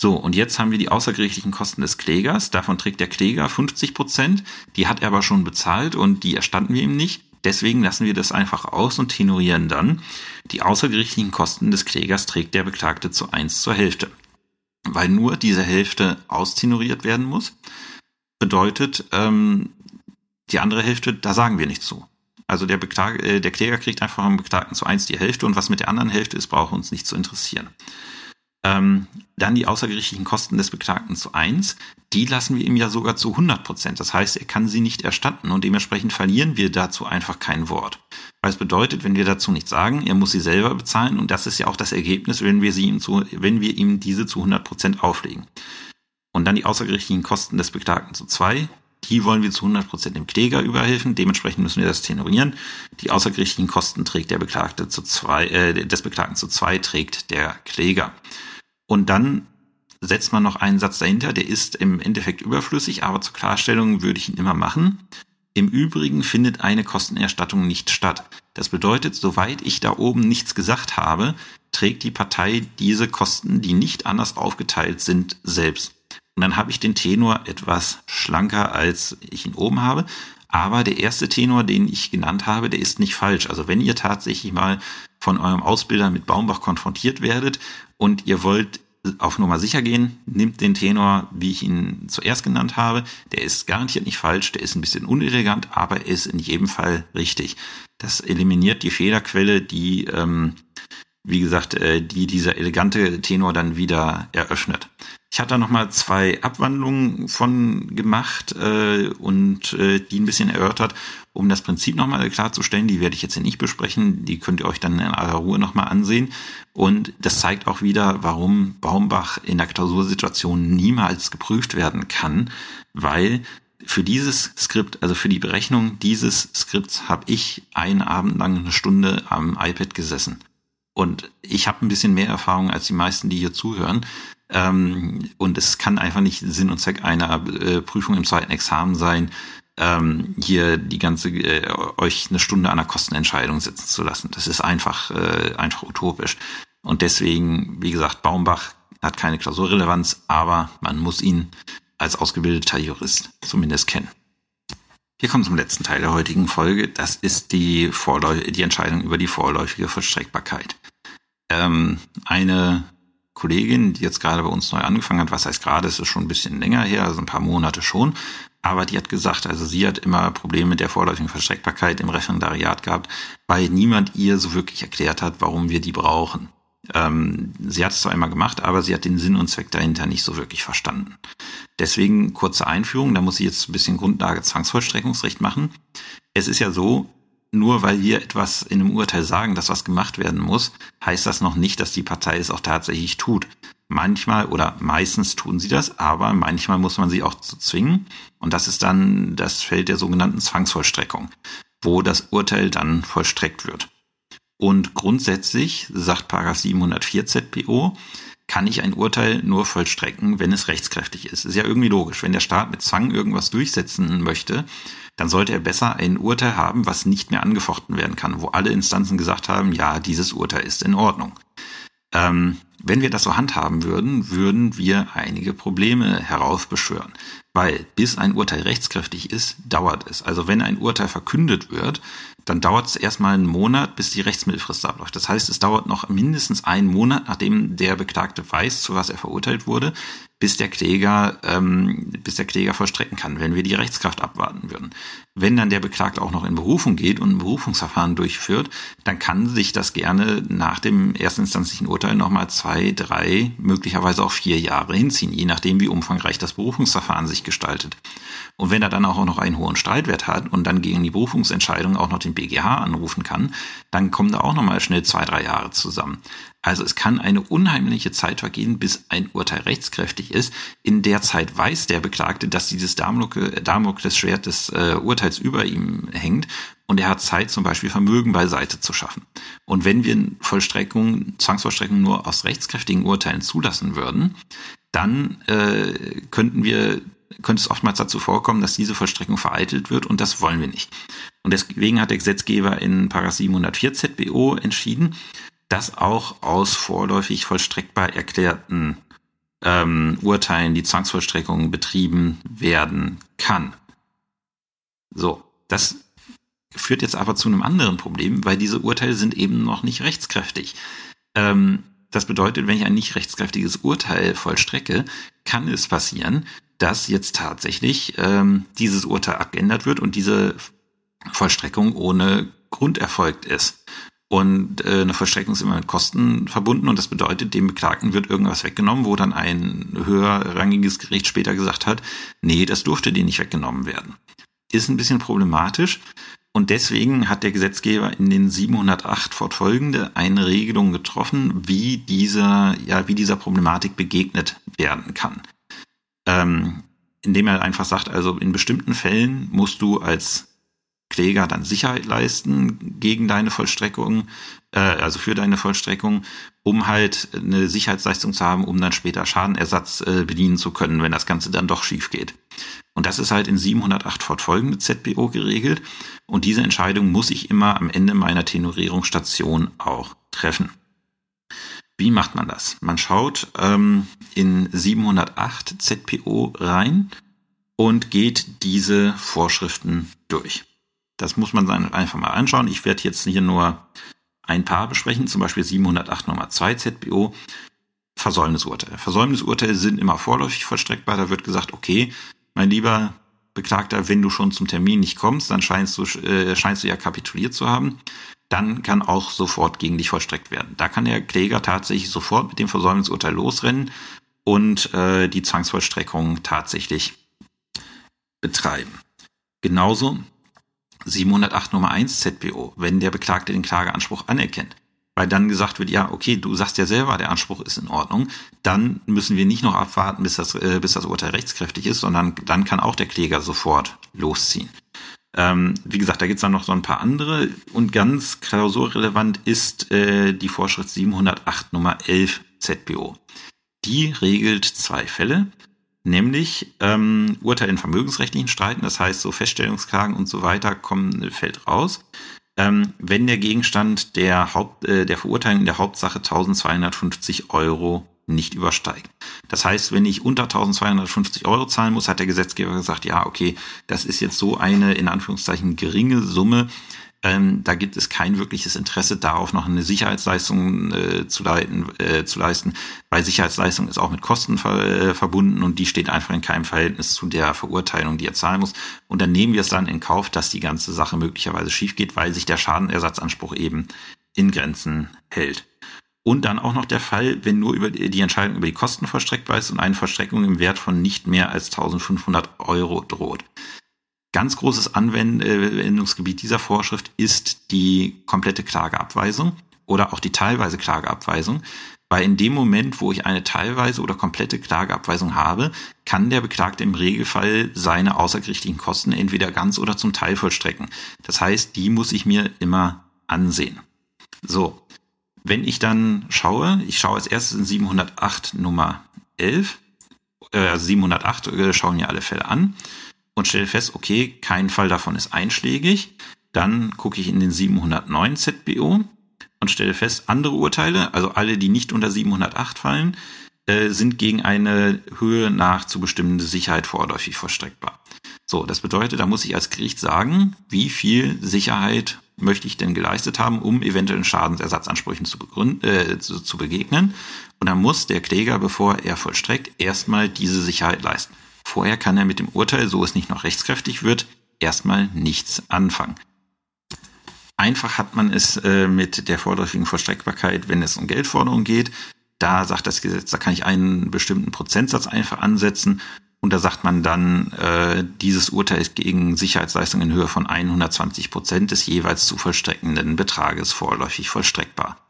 So, und jetzt haben wir die außergerichtlichen Kosten des Klägers. Davon trägt der Kläger 50 Prozent. Die hat er aber schon bezahlt und die erstatten wir ihm nicht. Deswegen lassen wir das einfach aus und tenorieren dann. Die außergerichtlichen Kosten des Klägers trägt der Beklagte zu eins zur Hälfte. Weil nur diese Hälfte austenoriert werden muss, bedeutet, ähm, die andere Hälfte, da sagen wir nicht zu. Also der, Beklag äh, der Kläger kriegt einfach am Beklagten zu eins die Hälfte und was mit der anderen Hälfte ist, braucht uns nicht zu interessieren. Ähm, dann die außergerichtlichen Kosten des Beklagten zu eins, die lassen wir ihm ja sogar zu 100 Prozent. Das heißt, er kann sie nicht erstatten und dementsprechend verlieren wir dazu einfach kein Wort. Weil es bedeutet, wenn wir dazu nichts sagen, er muss sie selber bezahlen und das ist ja auch das Ergebnis, wenn wir sie ihm zu, wenn wir ihm diese zu 100 Prozent auflegen. Und dann die außergerichtlichen Kosten des Beklagten zu zwei, die wollen wir zu 100% dem Kläger überhelfen. Dementsprechend müssen wir das tenorieren. Die außergerichtlichen Kosten trägt der Beklagte zu zwei, äh, des Beklagten zu zwei trägt der Kläger. Und dann setzt man noch einen Satz dahinter, der ist im Endeffekt überflüssig, aber zur Klarstellung würde ich ihn immer machen. Im Übrigen findet eine Kostenerstattung nicht statt. Das bedeutet, soweit ich da oben nichts gesagt habe, trägt die Partei diese Kosten, die nicht anders aufgeteilt sind, selbst. Und dann habe ich den Tenor etwas schlanker, als ich ihn oben habe. Aber der erste Tenor, den ich genannt habe, der ist nicht falsch. Also wenn ihr tatsächlich mal von eurem Ausbilder mit Baumbach konfrontiert werdet und ihr wollt auf Nummer sicher gehen, nimmt den Tenor, wie ich ihn zuerst genannt habe. Der ist garantiert nicht falsch, der ist ein bisschen unelegant, aber er ist in jedem Fall richtig. Das eliminiert die Fehlerquelle, die, ähm, wie gesagt, äh, die dieser elegante Tenor dann wieder eröffnet. Ich hatte da nochmal zwei Abwandlungen von gemacht äh, und äh, die ein bisschen erörtert, um das Prinzip nochmal klarzustellen. Die werde ich jetzt hier nicht besprechen, die könnt ihr euch dann in aller Ruhe nochmal ansehen. Und das zeigt auch wieder, warum Baumbach in der Klausursituation niemals geprüft werden kann, weil für dieses Skript, also für die Berechnung dieses Skripts, habe ich einen Abend lang eine Stunde am iPad gesessen. Und ich habe ein bisschen mehr Erfahrung als die meisten, die hier zuhören. Ähm, und es kann einfach nicht Sinn und Zweck einer äh, Prüfung im zweiten Examen sein, ähm, hier die ganze äh, euch eine Stunde an einer Kostenentscheidung sitzen zu lassen. Das ist einfach äh, einfach utopisch. Und deswegen, wie gesagt, Baumbach hat keine Klausurrelevanz, aber man muss ihn als ausgebildeter Jurist zumindest kennen. Wir kommen zum letzten Teil der heutigen Folge. Das ist die, Vorläu die Entscheidung über die vorläufige Vollstreckbarkeit. Ähm, eine Kollegin, die jetzt gerade bei uns neu angefangen hat, was heißt gerade, es ist schon ein bisschen länger her, also ein paar Monate schon, aber die hat gesagt, also sie hat immer Probleme mit der vorläufigen Verstreckbarkeit im Referendariat gehabt, weil niemand ihr so wirklich erklärt hat, warum wir die brauchen. Ähm, sie hat es zwar einmal gemacht, aber sie hat den Sinn und Zweck dahinter nicht so wirklich verstanden. Deswegen kurze Einführung, da muss ich jetzt ein bisschen Grundlage Zwangsvollstreckungsrecht machen. Es ist ja so, nur weil wir etwas in einem Urteil sagen, dass was gemacht werden muss, heißt das noch nicht, dass die Partei es auch tatsächlich tut. Manchmal oder meistens tun sie das, aber manchmal muss man sie auch zu zwingen. Und das ist dann das Feld der sogenannten Zwangsvollstreckung, wo das Urteil dann vollstreckt wird. Und grundsätzlich, sagt 704 ZPO, kann ich ein Urteil nur vollstrecken, wenn es rechtskräftig ist. Ist ja irgendwie logisch. Wenn der Staat mit Zwang irgendwas durchsetzen möchte, dann sollte er besser ein Urteil haben, was nicht mehr angefochten werden kann, wo alle Instanzen gesagt haben, ja, dieses Urteil ist in Ordnung. Ähm, wenn wir das so handhaben würden, würden wir einige Probleme heraufbeschwören. Weil bis ein Urteil rechtskräftig ist, dauert es. Also wenn ein Urteil verkündet wird, dann dauert es erstmal einen Monat, bis die Rechtsmittelfrist abläuft. Das heißt, es dauert noch mindestens einen Monat, nachdem der Beklagte weiß, zu was er verurteilt wurde, bis der Kläger, ähm, bis der Kläger vollstrecken kann, wenn wir die Rechtskraft abwarten würden. Wenn dann der Beklagte auch noch in Berufung geht und ein Berufungsverfahren durchführt, dann kann sich das gerne nach dem erstinstanzlichen Urteil nochmal zwei, drei, möglicherweise auch vier Jahre hinziehen, je nachdem, wie umfangreich das Berufungsverfahren sich gestaltet. Und wenn er dann auch noch einen hohen Streitwert hat und dann gegen die Berufungsentscheidung auch noch den BGH anrufen kann, dann kommen da auch nochmal schnell zwei, drei Jahre zusammen. Also es kann eine unheimliche Zeit vergehen, bis ein Urteil rechtskräftig ist. In der Zeit weiß der Beklagte, dass dieses Damoklesschwert des äh, Urteils über ihm hängt und er hat Zeit, zum Beispiel Vermögen beiseite zu schaffen. Und wenn wir Vollstreckung, Zwangsvollstreckung nur aus rechtskräftigen Urteilen zulassen würden, dann äh, könnten wir könnte es oftmals dazu vorkommen, dass diese Vollstreckung vereitelt wird und das wollen wir nicht. Und deswegen hat der Gesetzgeber in 704 ZBO entschieden, dass auch aus vorläufig vollstreckbar erklärten ähm, Urteilen die Zwangsvollstreckung betrieben werden kann. So, das führt jetzt aber zu einem anderen Problem, weil diese Urteile sind eben noch nicht rechtskräftig. Ähm, das bedeutet, wenn ich ein nicht rechtskräftiges Urteil vollstrecke, kann es passieren, dass jetzt tatsächlich ähm, dieses Urteil abgeändert wird und diese Vollstreckung ohne Grund erfolgt ist. Und äh, eine Vollstreckung ist immer mit Kosten verbunden und das bedeutet, dem Beklagten wird irgendwas weggenommen, wo dann ein höherrangiges Gericht später gesagt hat, nee, das durfte dir nicht weggenommen werden. Ist ein bisschen problematisch und deswegen hat der Gesetzgeber in den 708 fortfolgende eine Regelung getroffen, wie dieser, ja, wie dieser Problematik begegnet werden kann. Ähm, indem er einfach sagt, also in bestimmten Fällen musst du als Kläger dann Sicherheit leisten gegen deine Vollstreckung, äh, also für deine Vollstreckung, um halt eine Sicherheitsleistung zu haben, um dann später Schadenersatz äh, bedienen zu können, wenn das Ganze dann doch schief geht. Und das ist halt in 708 fortfolgende ZBO geregelt. Und diese Entscheidung muss ich immer am Ende meiner Tenorierungsstation auch treffen. Wie macht man das? Man schaut ähm, in 708 ZPO rein und geht diese Vorschriften durch. Das muss man dann einfach mal anschauen. Ich werde jetzt hier nur ein paar besprechen, zum Beispiel 708 Nummer 2 ZBO. Versäumnisurteile. Versäumnisurteile sind immer vorläufig vollstreckbar. Da wird gesagt, okay, mein lieber Beklagter, wenn du schon zum Termin nicht kommst, dann scheinst du, äh, scheinst du ja kapituliert zu haben. Dann kann auch sofort gegen dich vollstreckt werden. Da kann der Kläger tatsächlich sofort mit dem Versäumnisurteil losrennen und äh, die Zwangsvollstreckung tatsächlich betreiben. Genauso 708 Nummer 1 ZPO, wenn der Beklagte den Klageanspruch anerkennt. Weil dann gesagt wird, ja, okay, du sagst ja selber, der Anspruch ist in Ordnung, dann müssen wir nicht noch abwarten, bis das, äh, bis das Urteil rechtskräftig ist, sondern dann kann auch der Kläger sofort losziehen. Ähm, wie gesagt, da gibt's dann noch so ein paar andere und ganz klausurrelevant ist äh, die Vorschrift 708 Nummer 11 ZBO. Die regelt zwei Fälle, nämlich ähm, Urteil in vermögensrechtlichen Streiten, das heißt so Feststellungsklagen und so weiter kommen fällt raus, ähm, wenn der Gegenstand der Haupt äh, der Verurteilung in der Hauptsache 1250 Euro nicht übersteigt. Das heißt, wenn ich unter 1250 Euro zahlen muss, hat der Gesetzgeber gesagt, ja, okay, das ist jetzt so eine in Anführungszeichen geringe Summe, ähm, da gibt es kein wirkliches Interesse darauf, noch eine Sicherheitsleistung äh, zu, leiten, äh, zu leisten, weil Sicherheitsleistung ist auch mit Kosten ver äh, verbunden und die steht einfach in keinem Verhältnis zu der Verurteilung, die er zahlen muss. Und dann nehmen wir es dann in Kauf, dass die ganze Sache möglicherweise schief geht, weil sich der Schadenersatzanspruch eben in Grenzen hält. Und dann auch noch der Fall, wenn nur über die Entscheidung über die Kosten vollstreckt ist und eine Vollstreckung im Wert von nicht mehr als 1500 Euro droht. Ganz großes Anwendungsgebiet dieser Vorschrift ist die komplette Klageabweisung oder auch die teilweise Klageabweisung, weil in dem Moment, wo ich eine teilweise oder komplette Klageabweisung habe, kann der Beklagte im Regelfall seine außergerichtlichen Kosten entweder ganz oder zum Teil vollstrecken. Das heißt, die muss ich mir immer ansehen. So, wenn ich dann schaue, ich schaue als erstes in 708 Nummer 11, äh, 708 äh, schauen ja alle Fälle an und stelle fest, okay, kein Fall davon ist einschlägig. Dann gucke ich in den 709 ZBO und stelle fest, andere Urteile, also alle, die nicht unter 708 fallen, äh, sind gegen eine Höhe nach zu bestimmende Sicherheit vorläufig vollstreckbar. So, das bedeutet, da muss ich als Gericht sagen, wie viel Sicherheit möchte ich denn geleistet haben, um eventuellen Schadensersatzansprüchen zu, äh, zu, zu begegnen. Und dann muss der Kläger, bevor er vollstreckt, erstmal diese Sicherheit leisten. Vorher kann er mit dem Urteil, so es nicht noch rechtskräftig wird, erstmal nichts anfangen. Einfach hat man es äh, mit der vorläufigen Vollstreckbarkeit, wenn es um Geldforderungen geht. Da sagt das Gesetz, da kann ich einen bestimmten Prozentsatz einfach ansetzen und da sagt man dann, äh, dieses Urteil ist gegen Sicherheitsleistungen in Höhe von 120 Prozent des jeweils zu vollstreckenden Betrages vorläufig vollstreckbar.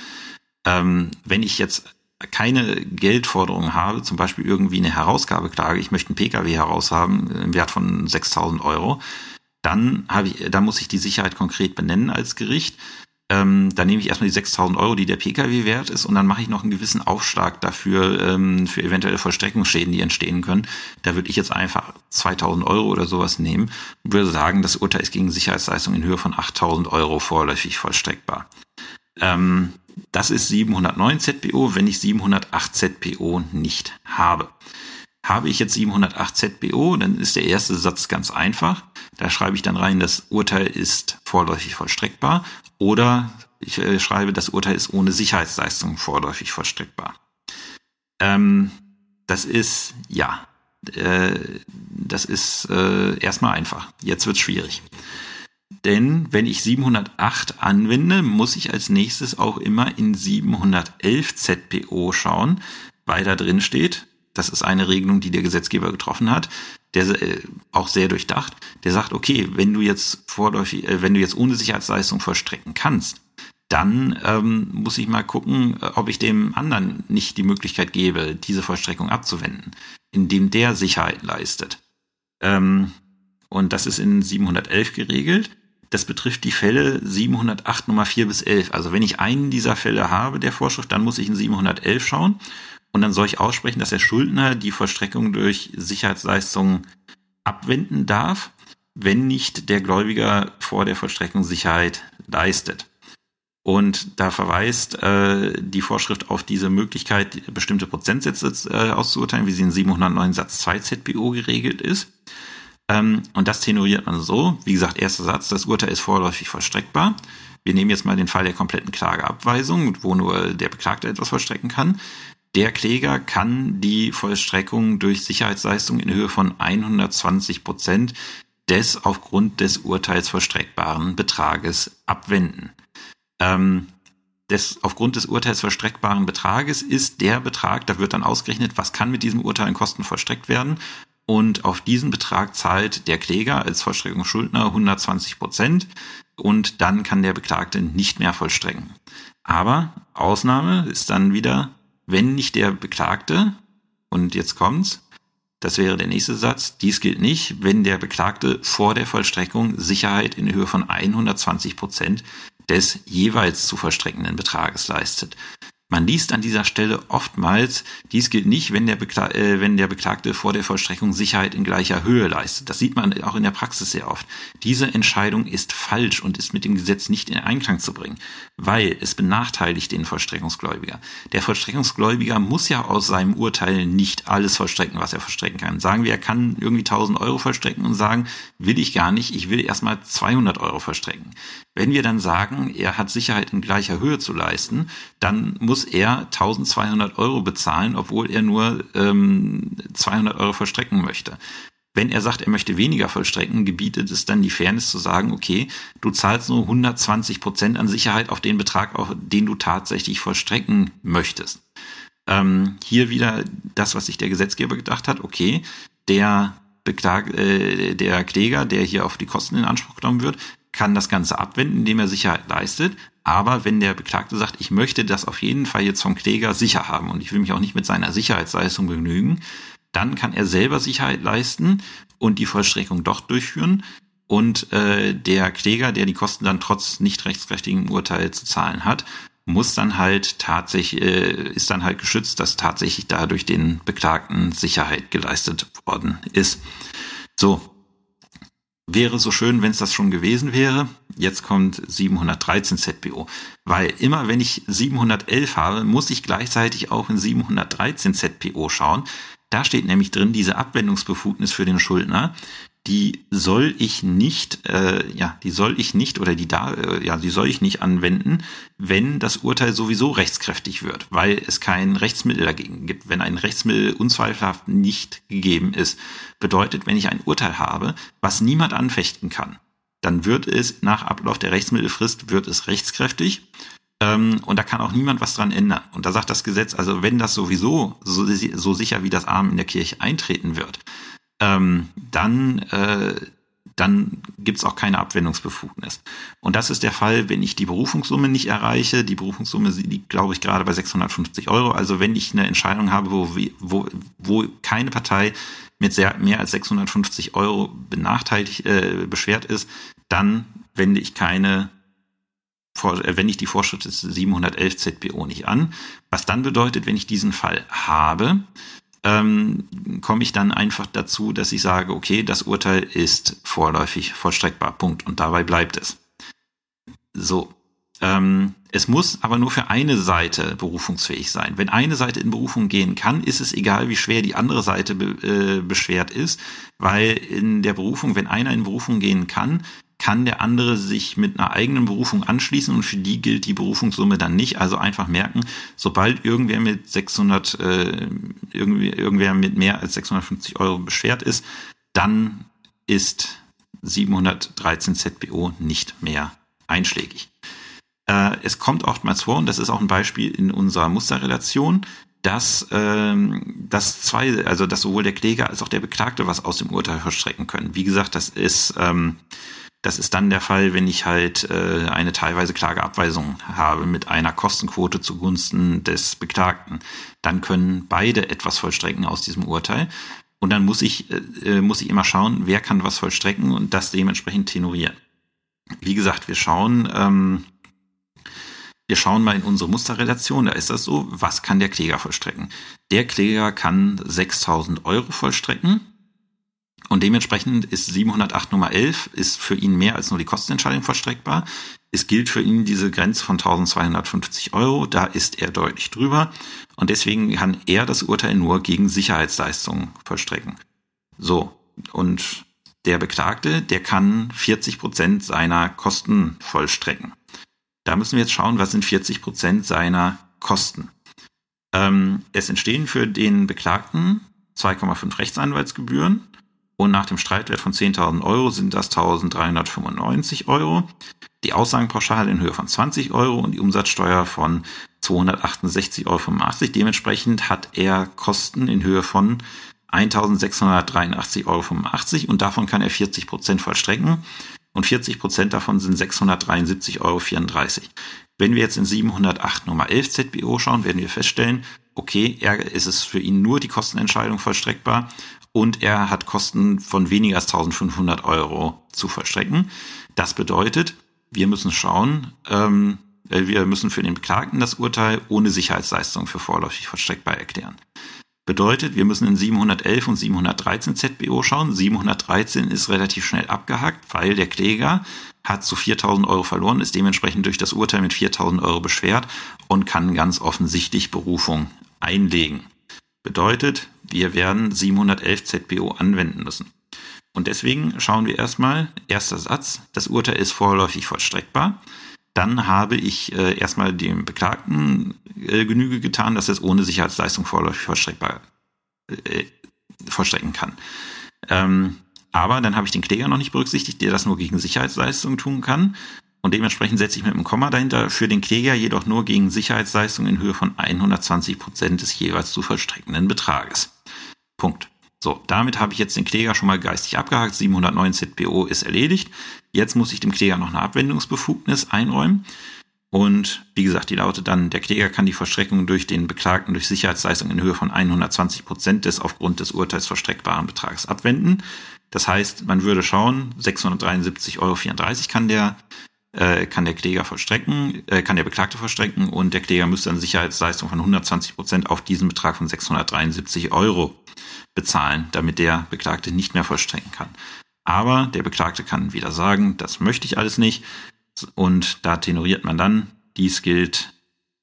Ähm, wenn ich jetzt keine Geldforderung habe, zum Beispiel irgendwie eine Herausgabeklage, ich möchte einen Pkw heraushaben im Wert von 6.000 Euro, dann habe ich, dann muss ich die Sicherheit konkret benennen als Gericht. Ähm, dann nehme ich erstmal die 6.000 Euro, die der Pkw wert ist, und dann mache ich noch einen gewissen Aufschlag dafür ähm, für eventuelle Vollstreckungsschäden, die entstehen können. Da würde ich jetzt einfach 2.000 Euro oder sowas nehmen und würde sagen, das Urteil ist gegen Sicherheitsleistung in Höhe von 8.000 Euro vorläufig vollstreckbar. Ähm, das ist 709 ZBO, wenn ich 708 ZBO nicht habe. Habe ich jetzt 708 ZBO, dann ist der erste Satz ganz einfach. Da schreibe ich dann rein, das Urteil ist vorläufig vollstreckbar oder ich äh, schreibe, das Urteil ist ohne Sicherheitsleistung vorläufig vollstreckbar. Ähm, das ist, ja, äh, das ist äh, erstmal einfach. Jetzt wird's schwierig. Denn wenn ich 708 anwende, muss ich als nächstes auch immer in 711 ZPO schauen, weil da drin steht, das ist eine Regelung, die der Gesetzgeber getroffen hat, der äh, auch sehr durchdacht, der sagt, okay, wenn du jetzt vorläufig, äh, wenn du jetzt ohne Sicherheitsleistung vollstrecken kannst, dann ähm, muss ich mal gucken, ob ich dem anderen nicht die Möglichkeit gebe, diese Vollstreckung abzuwenden, indem der Sicherheit leistet. Ähm, und das ist in 711 geregelt. Das betrifft die Fälle 708 Nummer 4 bis 11. Also wenn ich einen dieser Fälle habe, der Vorschrift, dann muss ich in 711 schauen. Und dann soll ich aussprechen, dass der Schuldner die Vollstreckung durch Sicherheitsleistungen abwenden darf, wenn nicht der Gläubiger vor der Vollstreckung Sicherheit leistet. Und da verweist äh, die Vorschrift auf diese Möglichkeit, bestimmte Prozentsätze äh, auszuurteilen, wie sie in 709 Satz 2 ZBO geregelt ist. Ähm, und das tenoriert man so. Wie gesagt, erster Satz, das Urteil ist vorläufig vollstreckbar. Wir nehmen jetzt mal den Fall der kompletten Klageabweisung, wo nur der Beklagte etwas vollstrecken kann. Der Kläger kann die Vollstreckung durch Sicherheitsleistung in Höhe von 120 Prozent des aufgrund des Urteils vollstreckbaren Betrages abwenden. Ähm, des aufgrund des Urteils vollstreckbaren Betrages ist der Betrag, da wird dann ausgerechnet, was kann mit diesem Urteil in Kosten vollstreckt werden und auf diesen Betrag zahlt der Kläger als Vollstreckungsschuldner 120 Prozent und dann kann der Beklagte nicht mehr vollstrecken. Aber Ausnahme ist dann wieder, wenn nicht der Beklagte, und jetzt kommt's, das wäre der nächste Satz. Dies gilt nicht, wenn der Beklagte vor der Vollstreckung Sicherheit in Höhe von 120 Prozent des jeweils zu vollstreckenden Betrages leistet. Man liest an dieser Stelle oftmals, dies gilt nicht, wenn der, Bekla äh, wenn der Beklagte vor der Vollstreckung Sicherheit in gleicher Höhe leistet. Das sieht man auch in der Praxis sehr oft. Diese Entscheidung ist falsch und ist mit dem Gesetz nicht in Einklang zu bringen, weil es benachteiligt den Vollstreckungsgläubiger. Der Vollstreckungsgläubiger muss ja aus seinem Urteil nicht alles vollstrecken, was er vollstrecken kann. Sagen wir, er kann irgendwie 1000 Euro vollstrecken und sagen, will ich gar nicht, ich will erstmal 200 Euro vollstrecken. Wenn wir dann sagen, er hat Sicherheit in gleicher Höhe zu leisten, dann muss er 1200 Euro bezahlen, obwohl er nur ähm, 200 Euro vollstrecken möchte. Wenn er sagt, er möchte weniger vollstrecken, gebietet es dann die Fairness zu sagen, okay, du zahlst nur 120 Prozent an Sicherheit auf den Betrag, auf den du tatsächlich vollstrecken möchtest. Ähm, hier wieder das, was sich der Gesetzgeber gedacht hat, okay, der Beklag, äh, der Kläger, der hier auf die Kosten in Anspruch genommen wird, kann das Ganze abwenden, indem er Sicherheit leistet. Aber wenn der Beklagte sagt, ich möchte das auf jeden Fall jetzt vom Kläger sicher haben und ich will mich auch nicht mit seiner Sicherheitsleistung begnügen, dann kann er selber Sicherheit leisten und die Vollstreckung doch durchführen. Und äh, der Kläger, der die Kosten dann trotz nicht rechtskräftigen Urteil zu zahlen hat, muss dann halt tatsächlich, äh, ist dann halt geschützt, dass tatsächlich dadurch den Beklagten Sicherheit geleistet worden ist. So, Wäre so schön, wenn es das schon gewesen wäre. Jetzt kommt 713 ZBO. Weil immer wenn ich 711 habe, muss ich gleichzeitig auch in 713 ZPO schauen. Da steht nämlich drin diese Abwendungsbefugnis für den Schuldner die soll ich nicht, äh, ja, die soll ich nicht oder die da, äh, ja, die soll ich nicht anwenden, wenn das Urteil sowieso rechtskräftig wird, weil es kein Rechtsmittel dagegen gibt. Wenn ein Rechtsmittel unzweifelhaft nicht gegeben ist, bedeutet, wenn ich ein Urteil habe, was niemand anfechten kann, dann wird es nach Ablauf der Rechtsmittelfrist wird es rechtskräftig. Ähm, und da kann auch niemand was dran ändern. Und da sagt das Gesetz, also wenn das sowieso so, so sicher wie das Arm in der Kirche eintreten wird, ähm, dann, äh, dann gibt's auch keine Abwendungsbefugnis. Und das ist der Fall, wenn ich die Berufungssumme nicht erreiche. Die Berufungssumme liegt, glaube ich, gerade bei 650 Euro. Also wenn ich eine Entscheidung habe, wo, wo, wo keine Partei mit sehr, mehr als 650 Euro benachteiligt, äh, beschwert ist, dann wende ich keine äh, wende ich die Vorschrift des 711 ZBO nicht an. Was dann bedeutet, wenn ich diesen Fall habe, ähm, komme ich dann einfach dazu, dass ich sage, okay, das Urteil ist vorläufig vollstreckbar. Punkt. Und dabei bleibt es. So. Ähm, es muss aber nur für eine Seite berufungsfähig sein. Wenn eine Seite in Berufung gehen kann, ist es egal, wie schwer die andere Seite be äh, beschwert ist, weil in der Berufung, wenn einer in Berufung gehen kann, kann der andere sich mit einer eigenen Berufung anschließen und für die gilt die Berufungssumme dann nicht. Also einfach merken, sobald irgendwer mit 600, äh, irgendwie, irgendwer mit mehr als 650 Euro beschwert ist, dann ist 713 ZBO nicht mehr einschlägig. Äh, es kommt oftmals vor, und das ist auch ein Beispiel in unserer Musterrelation, dass, ähm, dass zwei, also dass sowohl der Kläger als auch der Beklagte was aus dem Urteil verstrecken können. Wie gesagt, das ist ähm, das ist dann der Fall, wenn ich halt äh, eine teilweise Klageabweisung habe mit einer Kostenquote zugunsten des Beklagten. Dann können beide etwas vollstrecken aus diesem Urteil. Und dann muss ich, äh, äh, muss ich immer schauen, wer kann was vollstrecken und das dementsprechend tenorieren. Wie gesagt, wir schauen, ähm, wir schauen mal in unsere Musterrelation, da ist das so, was kann der Kläger vollstrecken? Der Kläger kann 6000 Euro vollstrecken und dementsprechend ist 708 Nummer 11 ist für ihn mehr als nur die Kostenentscheidung vollstreckbar. Es gilt für ihn diese Grenze von 1250 Euro. Da ist er deutlich drüber. Und deswegen kann er das Urteil nur gegen Sicherheitsleistungen vollstrecken. So. Und der Beklagte, der kann 40 Prozent seiner Kosten vollstrecken. Da müssen wir jetzt schauen, was sind 40 Prozent seiner Kosten. Ähm, es entstehen für den Beklagten 2,5 Rechtsanwaltsgebühren und nach dem Streitwert von 10.000 Euro sind das 1.395 Euro. Die Aussagenpauschale in Höhe von 20 Euro und die Umsatzsteuer von 268,85 Euro. Dementsprechend hat er Kosten in Höhe von 1.683,85 Euro und davon kann er 40 Prozent vollstrecken und 40 Prozent davon sind 673,34 Euro. Wenn wir jetzt in 708 Nummer 11 ZBO schauen, werden wir feststellen, okay, ist es für ihn nur die Kostenentscheidung vollstreckbar und er hat Kosten von weniger als 1500 Euro zu vollstrecken. Das bedeutet, wir müssen schauen, ähm, äh, wir müssen für den Beklagten das Urteil ohne Sicherheitsleistung für vorläufig vollstreckbar erklären. Bedeutet, wir müssen in 711 und 713 ZBO schauen. 713 ist relativ schnell abgehakt, weil der Kläger hat zu 4000 Euro verloren, ist dementsprechend durch das Urteil mit 4000 Euro beschwert und kann ganz offensichtlich Berufung einlegen. Bedeutet, wir werden 711 ZBO anwenden müssen. Und deswegen schauen wir erstmal, erster Satz, das Urteil ist vorläufig vollstreckbar dann habe ich äh, erstmal dem Beklagten äh, Genüge getan, dass er es ohne Sicherheitsleistung vorläufig vollstreckbar äh, vollstrecken kann. Ähm, aber dann habe ich den Kläger noch nicht berücksichtigt, der das nur gegen Sicherheitsleistung tun kann. Und dementsprechend setze ich mit einem Komma dahinter für den Kläger jedoch nur gegen Sicherheitsleistung in Höhe von 120 Prozent des jeweils zu vollstreckenden Betrages. Punkt. So, damit habe ich jetzt den Kläger schon mal geistig abgehakt. 709 ZBO ist erledigt. Jetzt muss ich dem Kläger noch eine Abwendungsbefugnis einräumen. Und wie gesagt, die lautet dann, der Kläger kann die Vollstreckung durch den Beklagten durch Sicherheitsleistung in Höhe von 120 Prozent des aufgrund des Urteils vollstreckbaren Betrags abwenden. Das heißt, man würde schauen, 673,34 Euro kann der äh, kann der Kläger vollstrecken, äh, kann der Beklagte vollstrecken und der Kläger müsste eine Sicherheitsleistung von 120 Prozent auf diesen Betrag von 673 Euro bezahlen, damit der Beklagte nicht mehr vollstrecken kann. Aber der Beklagte kann wieder sagen, das möchte ich alles nicht. Und da tenoriert man dann, dies gilt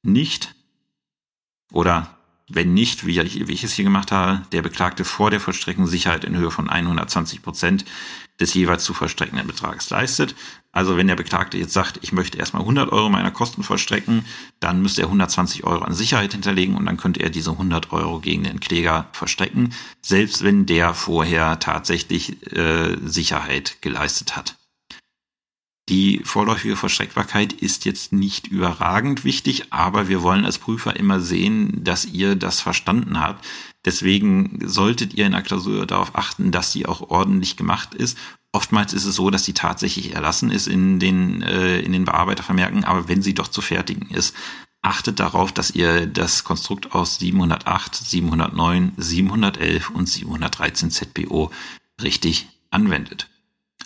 nicht. Oder wenn nicht, wie ich, wie ich es hier gemacht habe, der Beklagte vor der Vollstreckung Sicherheit in Höhe von 120 Prozent des jeweils zu vollstreckenden Betrags leistet. Also wenn der Beklagte jetzt sagt, ich möchte erstmal 100 Euro meiner Kosten vollstrecken, dann müsste er 120 Euro an Sicherheit hinterlegen und dann könnte er diese 100 Euro gegen den Kläger verstecken, selbst wenn der vorher tatsächlich äh, Sicherheit geleistet hat. Die vorläufige Vollstreckbarkeit ist jetzt nicht überragend wichtig, aber wir wollen als Prüfer immer sehen, dass ihr das verstanden habt. Deswegen solltet ihr in der Klausur darauf achten, dass sie auch ordentlich gemacht ist. Oftmals ist es so, dass sie tatsächlich erlassen ist in den, äh, in den Bearbeitervermerken, aber wenn sie doch zu fertigen ist, achtet darauf, dass ihr das Konstrukt aus 708, 709, 711 und 713 ZBO richtig anwendet.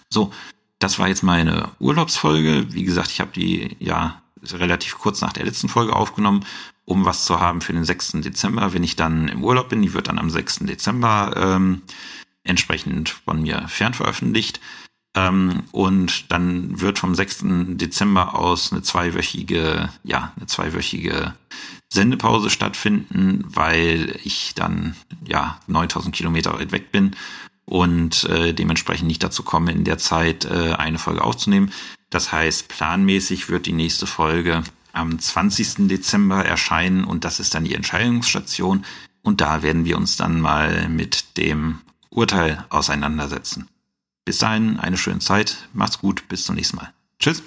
So, das war jetzt meine Urlaubsfolge. Wie gesagt, ich habe die ja relativ kurz nach der letzten Folge aufgenommen, um was zu haben für den 6. Dezember, wenn ich dann im Urlaub bin. Die wird dann am 6. Dezember ähm, entsprechend von mir fernveröffentlicht. Ähm, und dann wird vom 6. Dezember aus eine zweiwöchige, ja, eine zweiwöchige Sendepause stattfinden, weil ich dann ja 9000 Kilometer weit weg bin und äh, dementsprechend nicht dazu komme, in der Zeit äh, eine Folge aufzunehmen. Das heißt, planmäßig wird die nächste Folge am 20. Dezember erscheinen und das ist dann die Entscheidungsstation und da werden wir uns dann mal mit dem Urteil auseinandersetzen. Bis dahin eine schöne Zeit, macht's gut, bis zum nächsten Mal. Tschüss.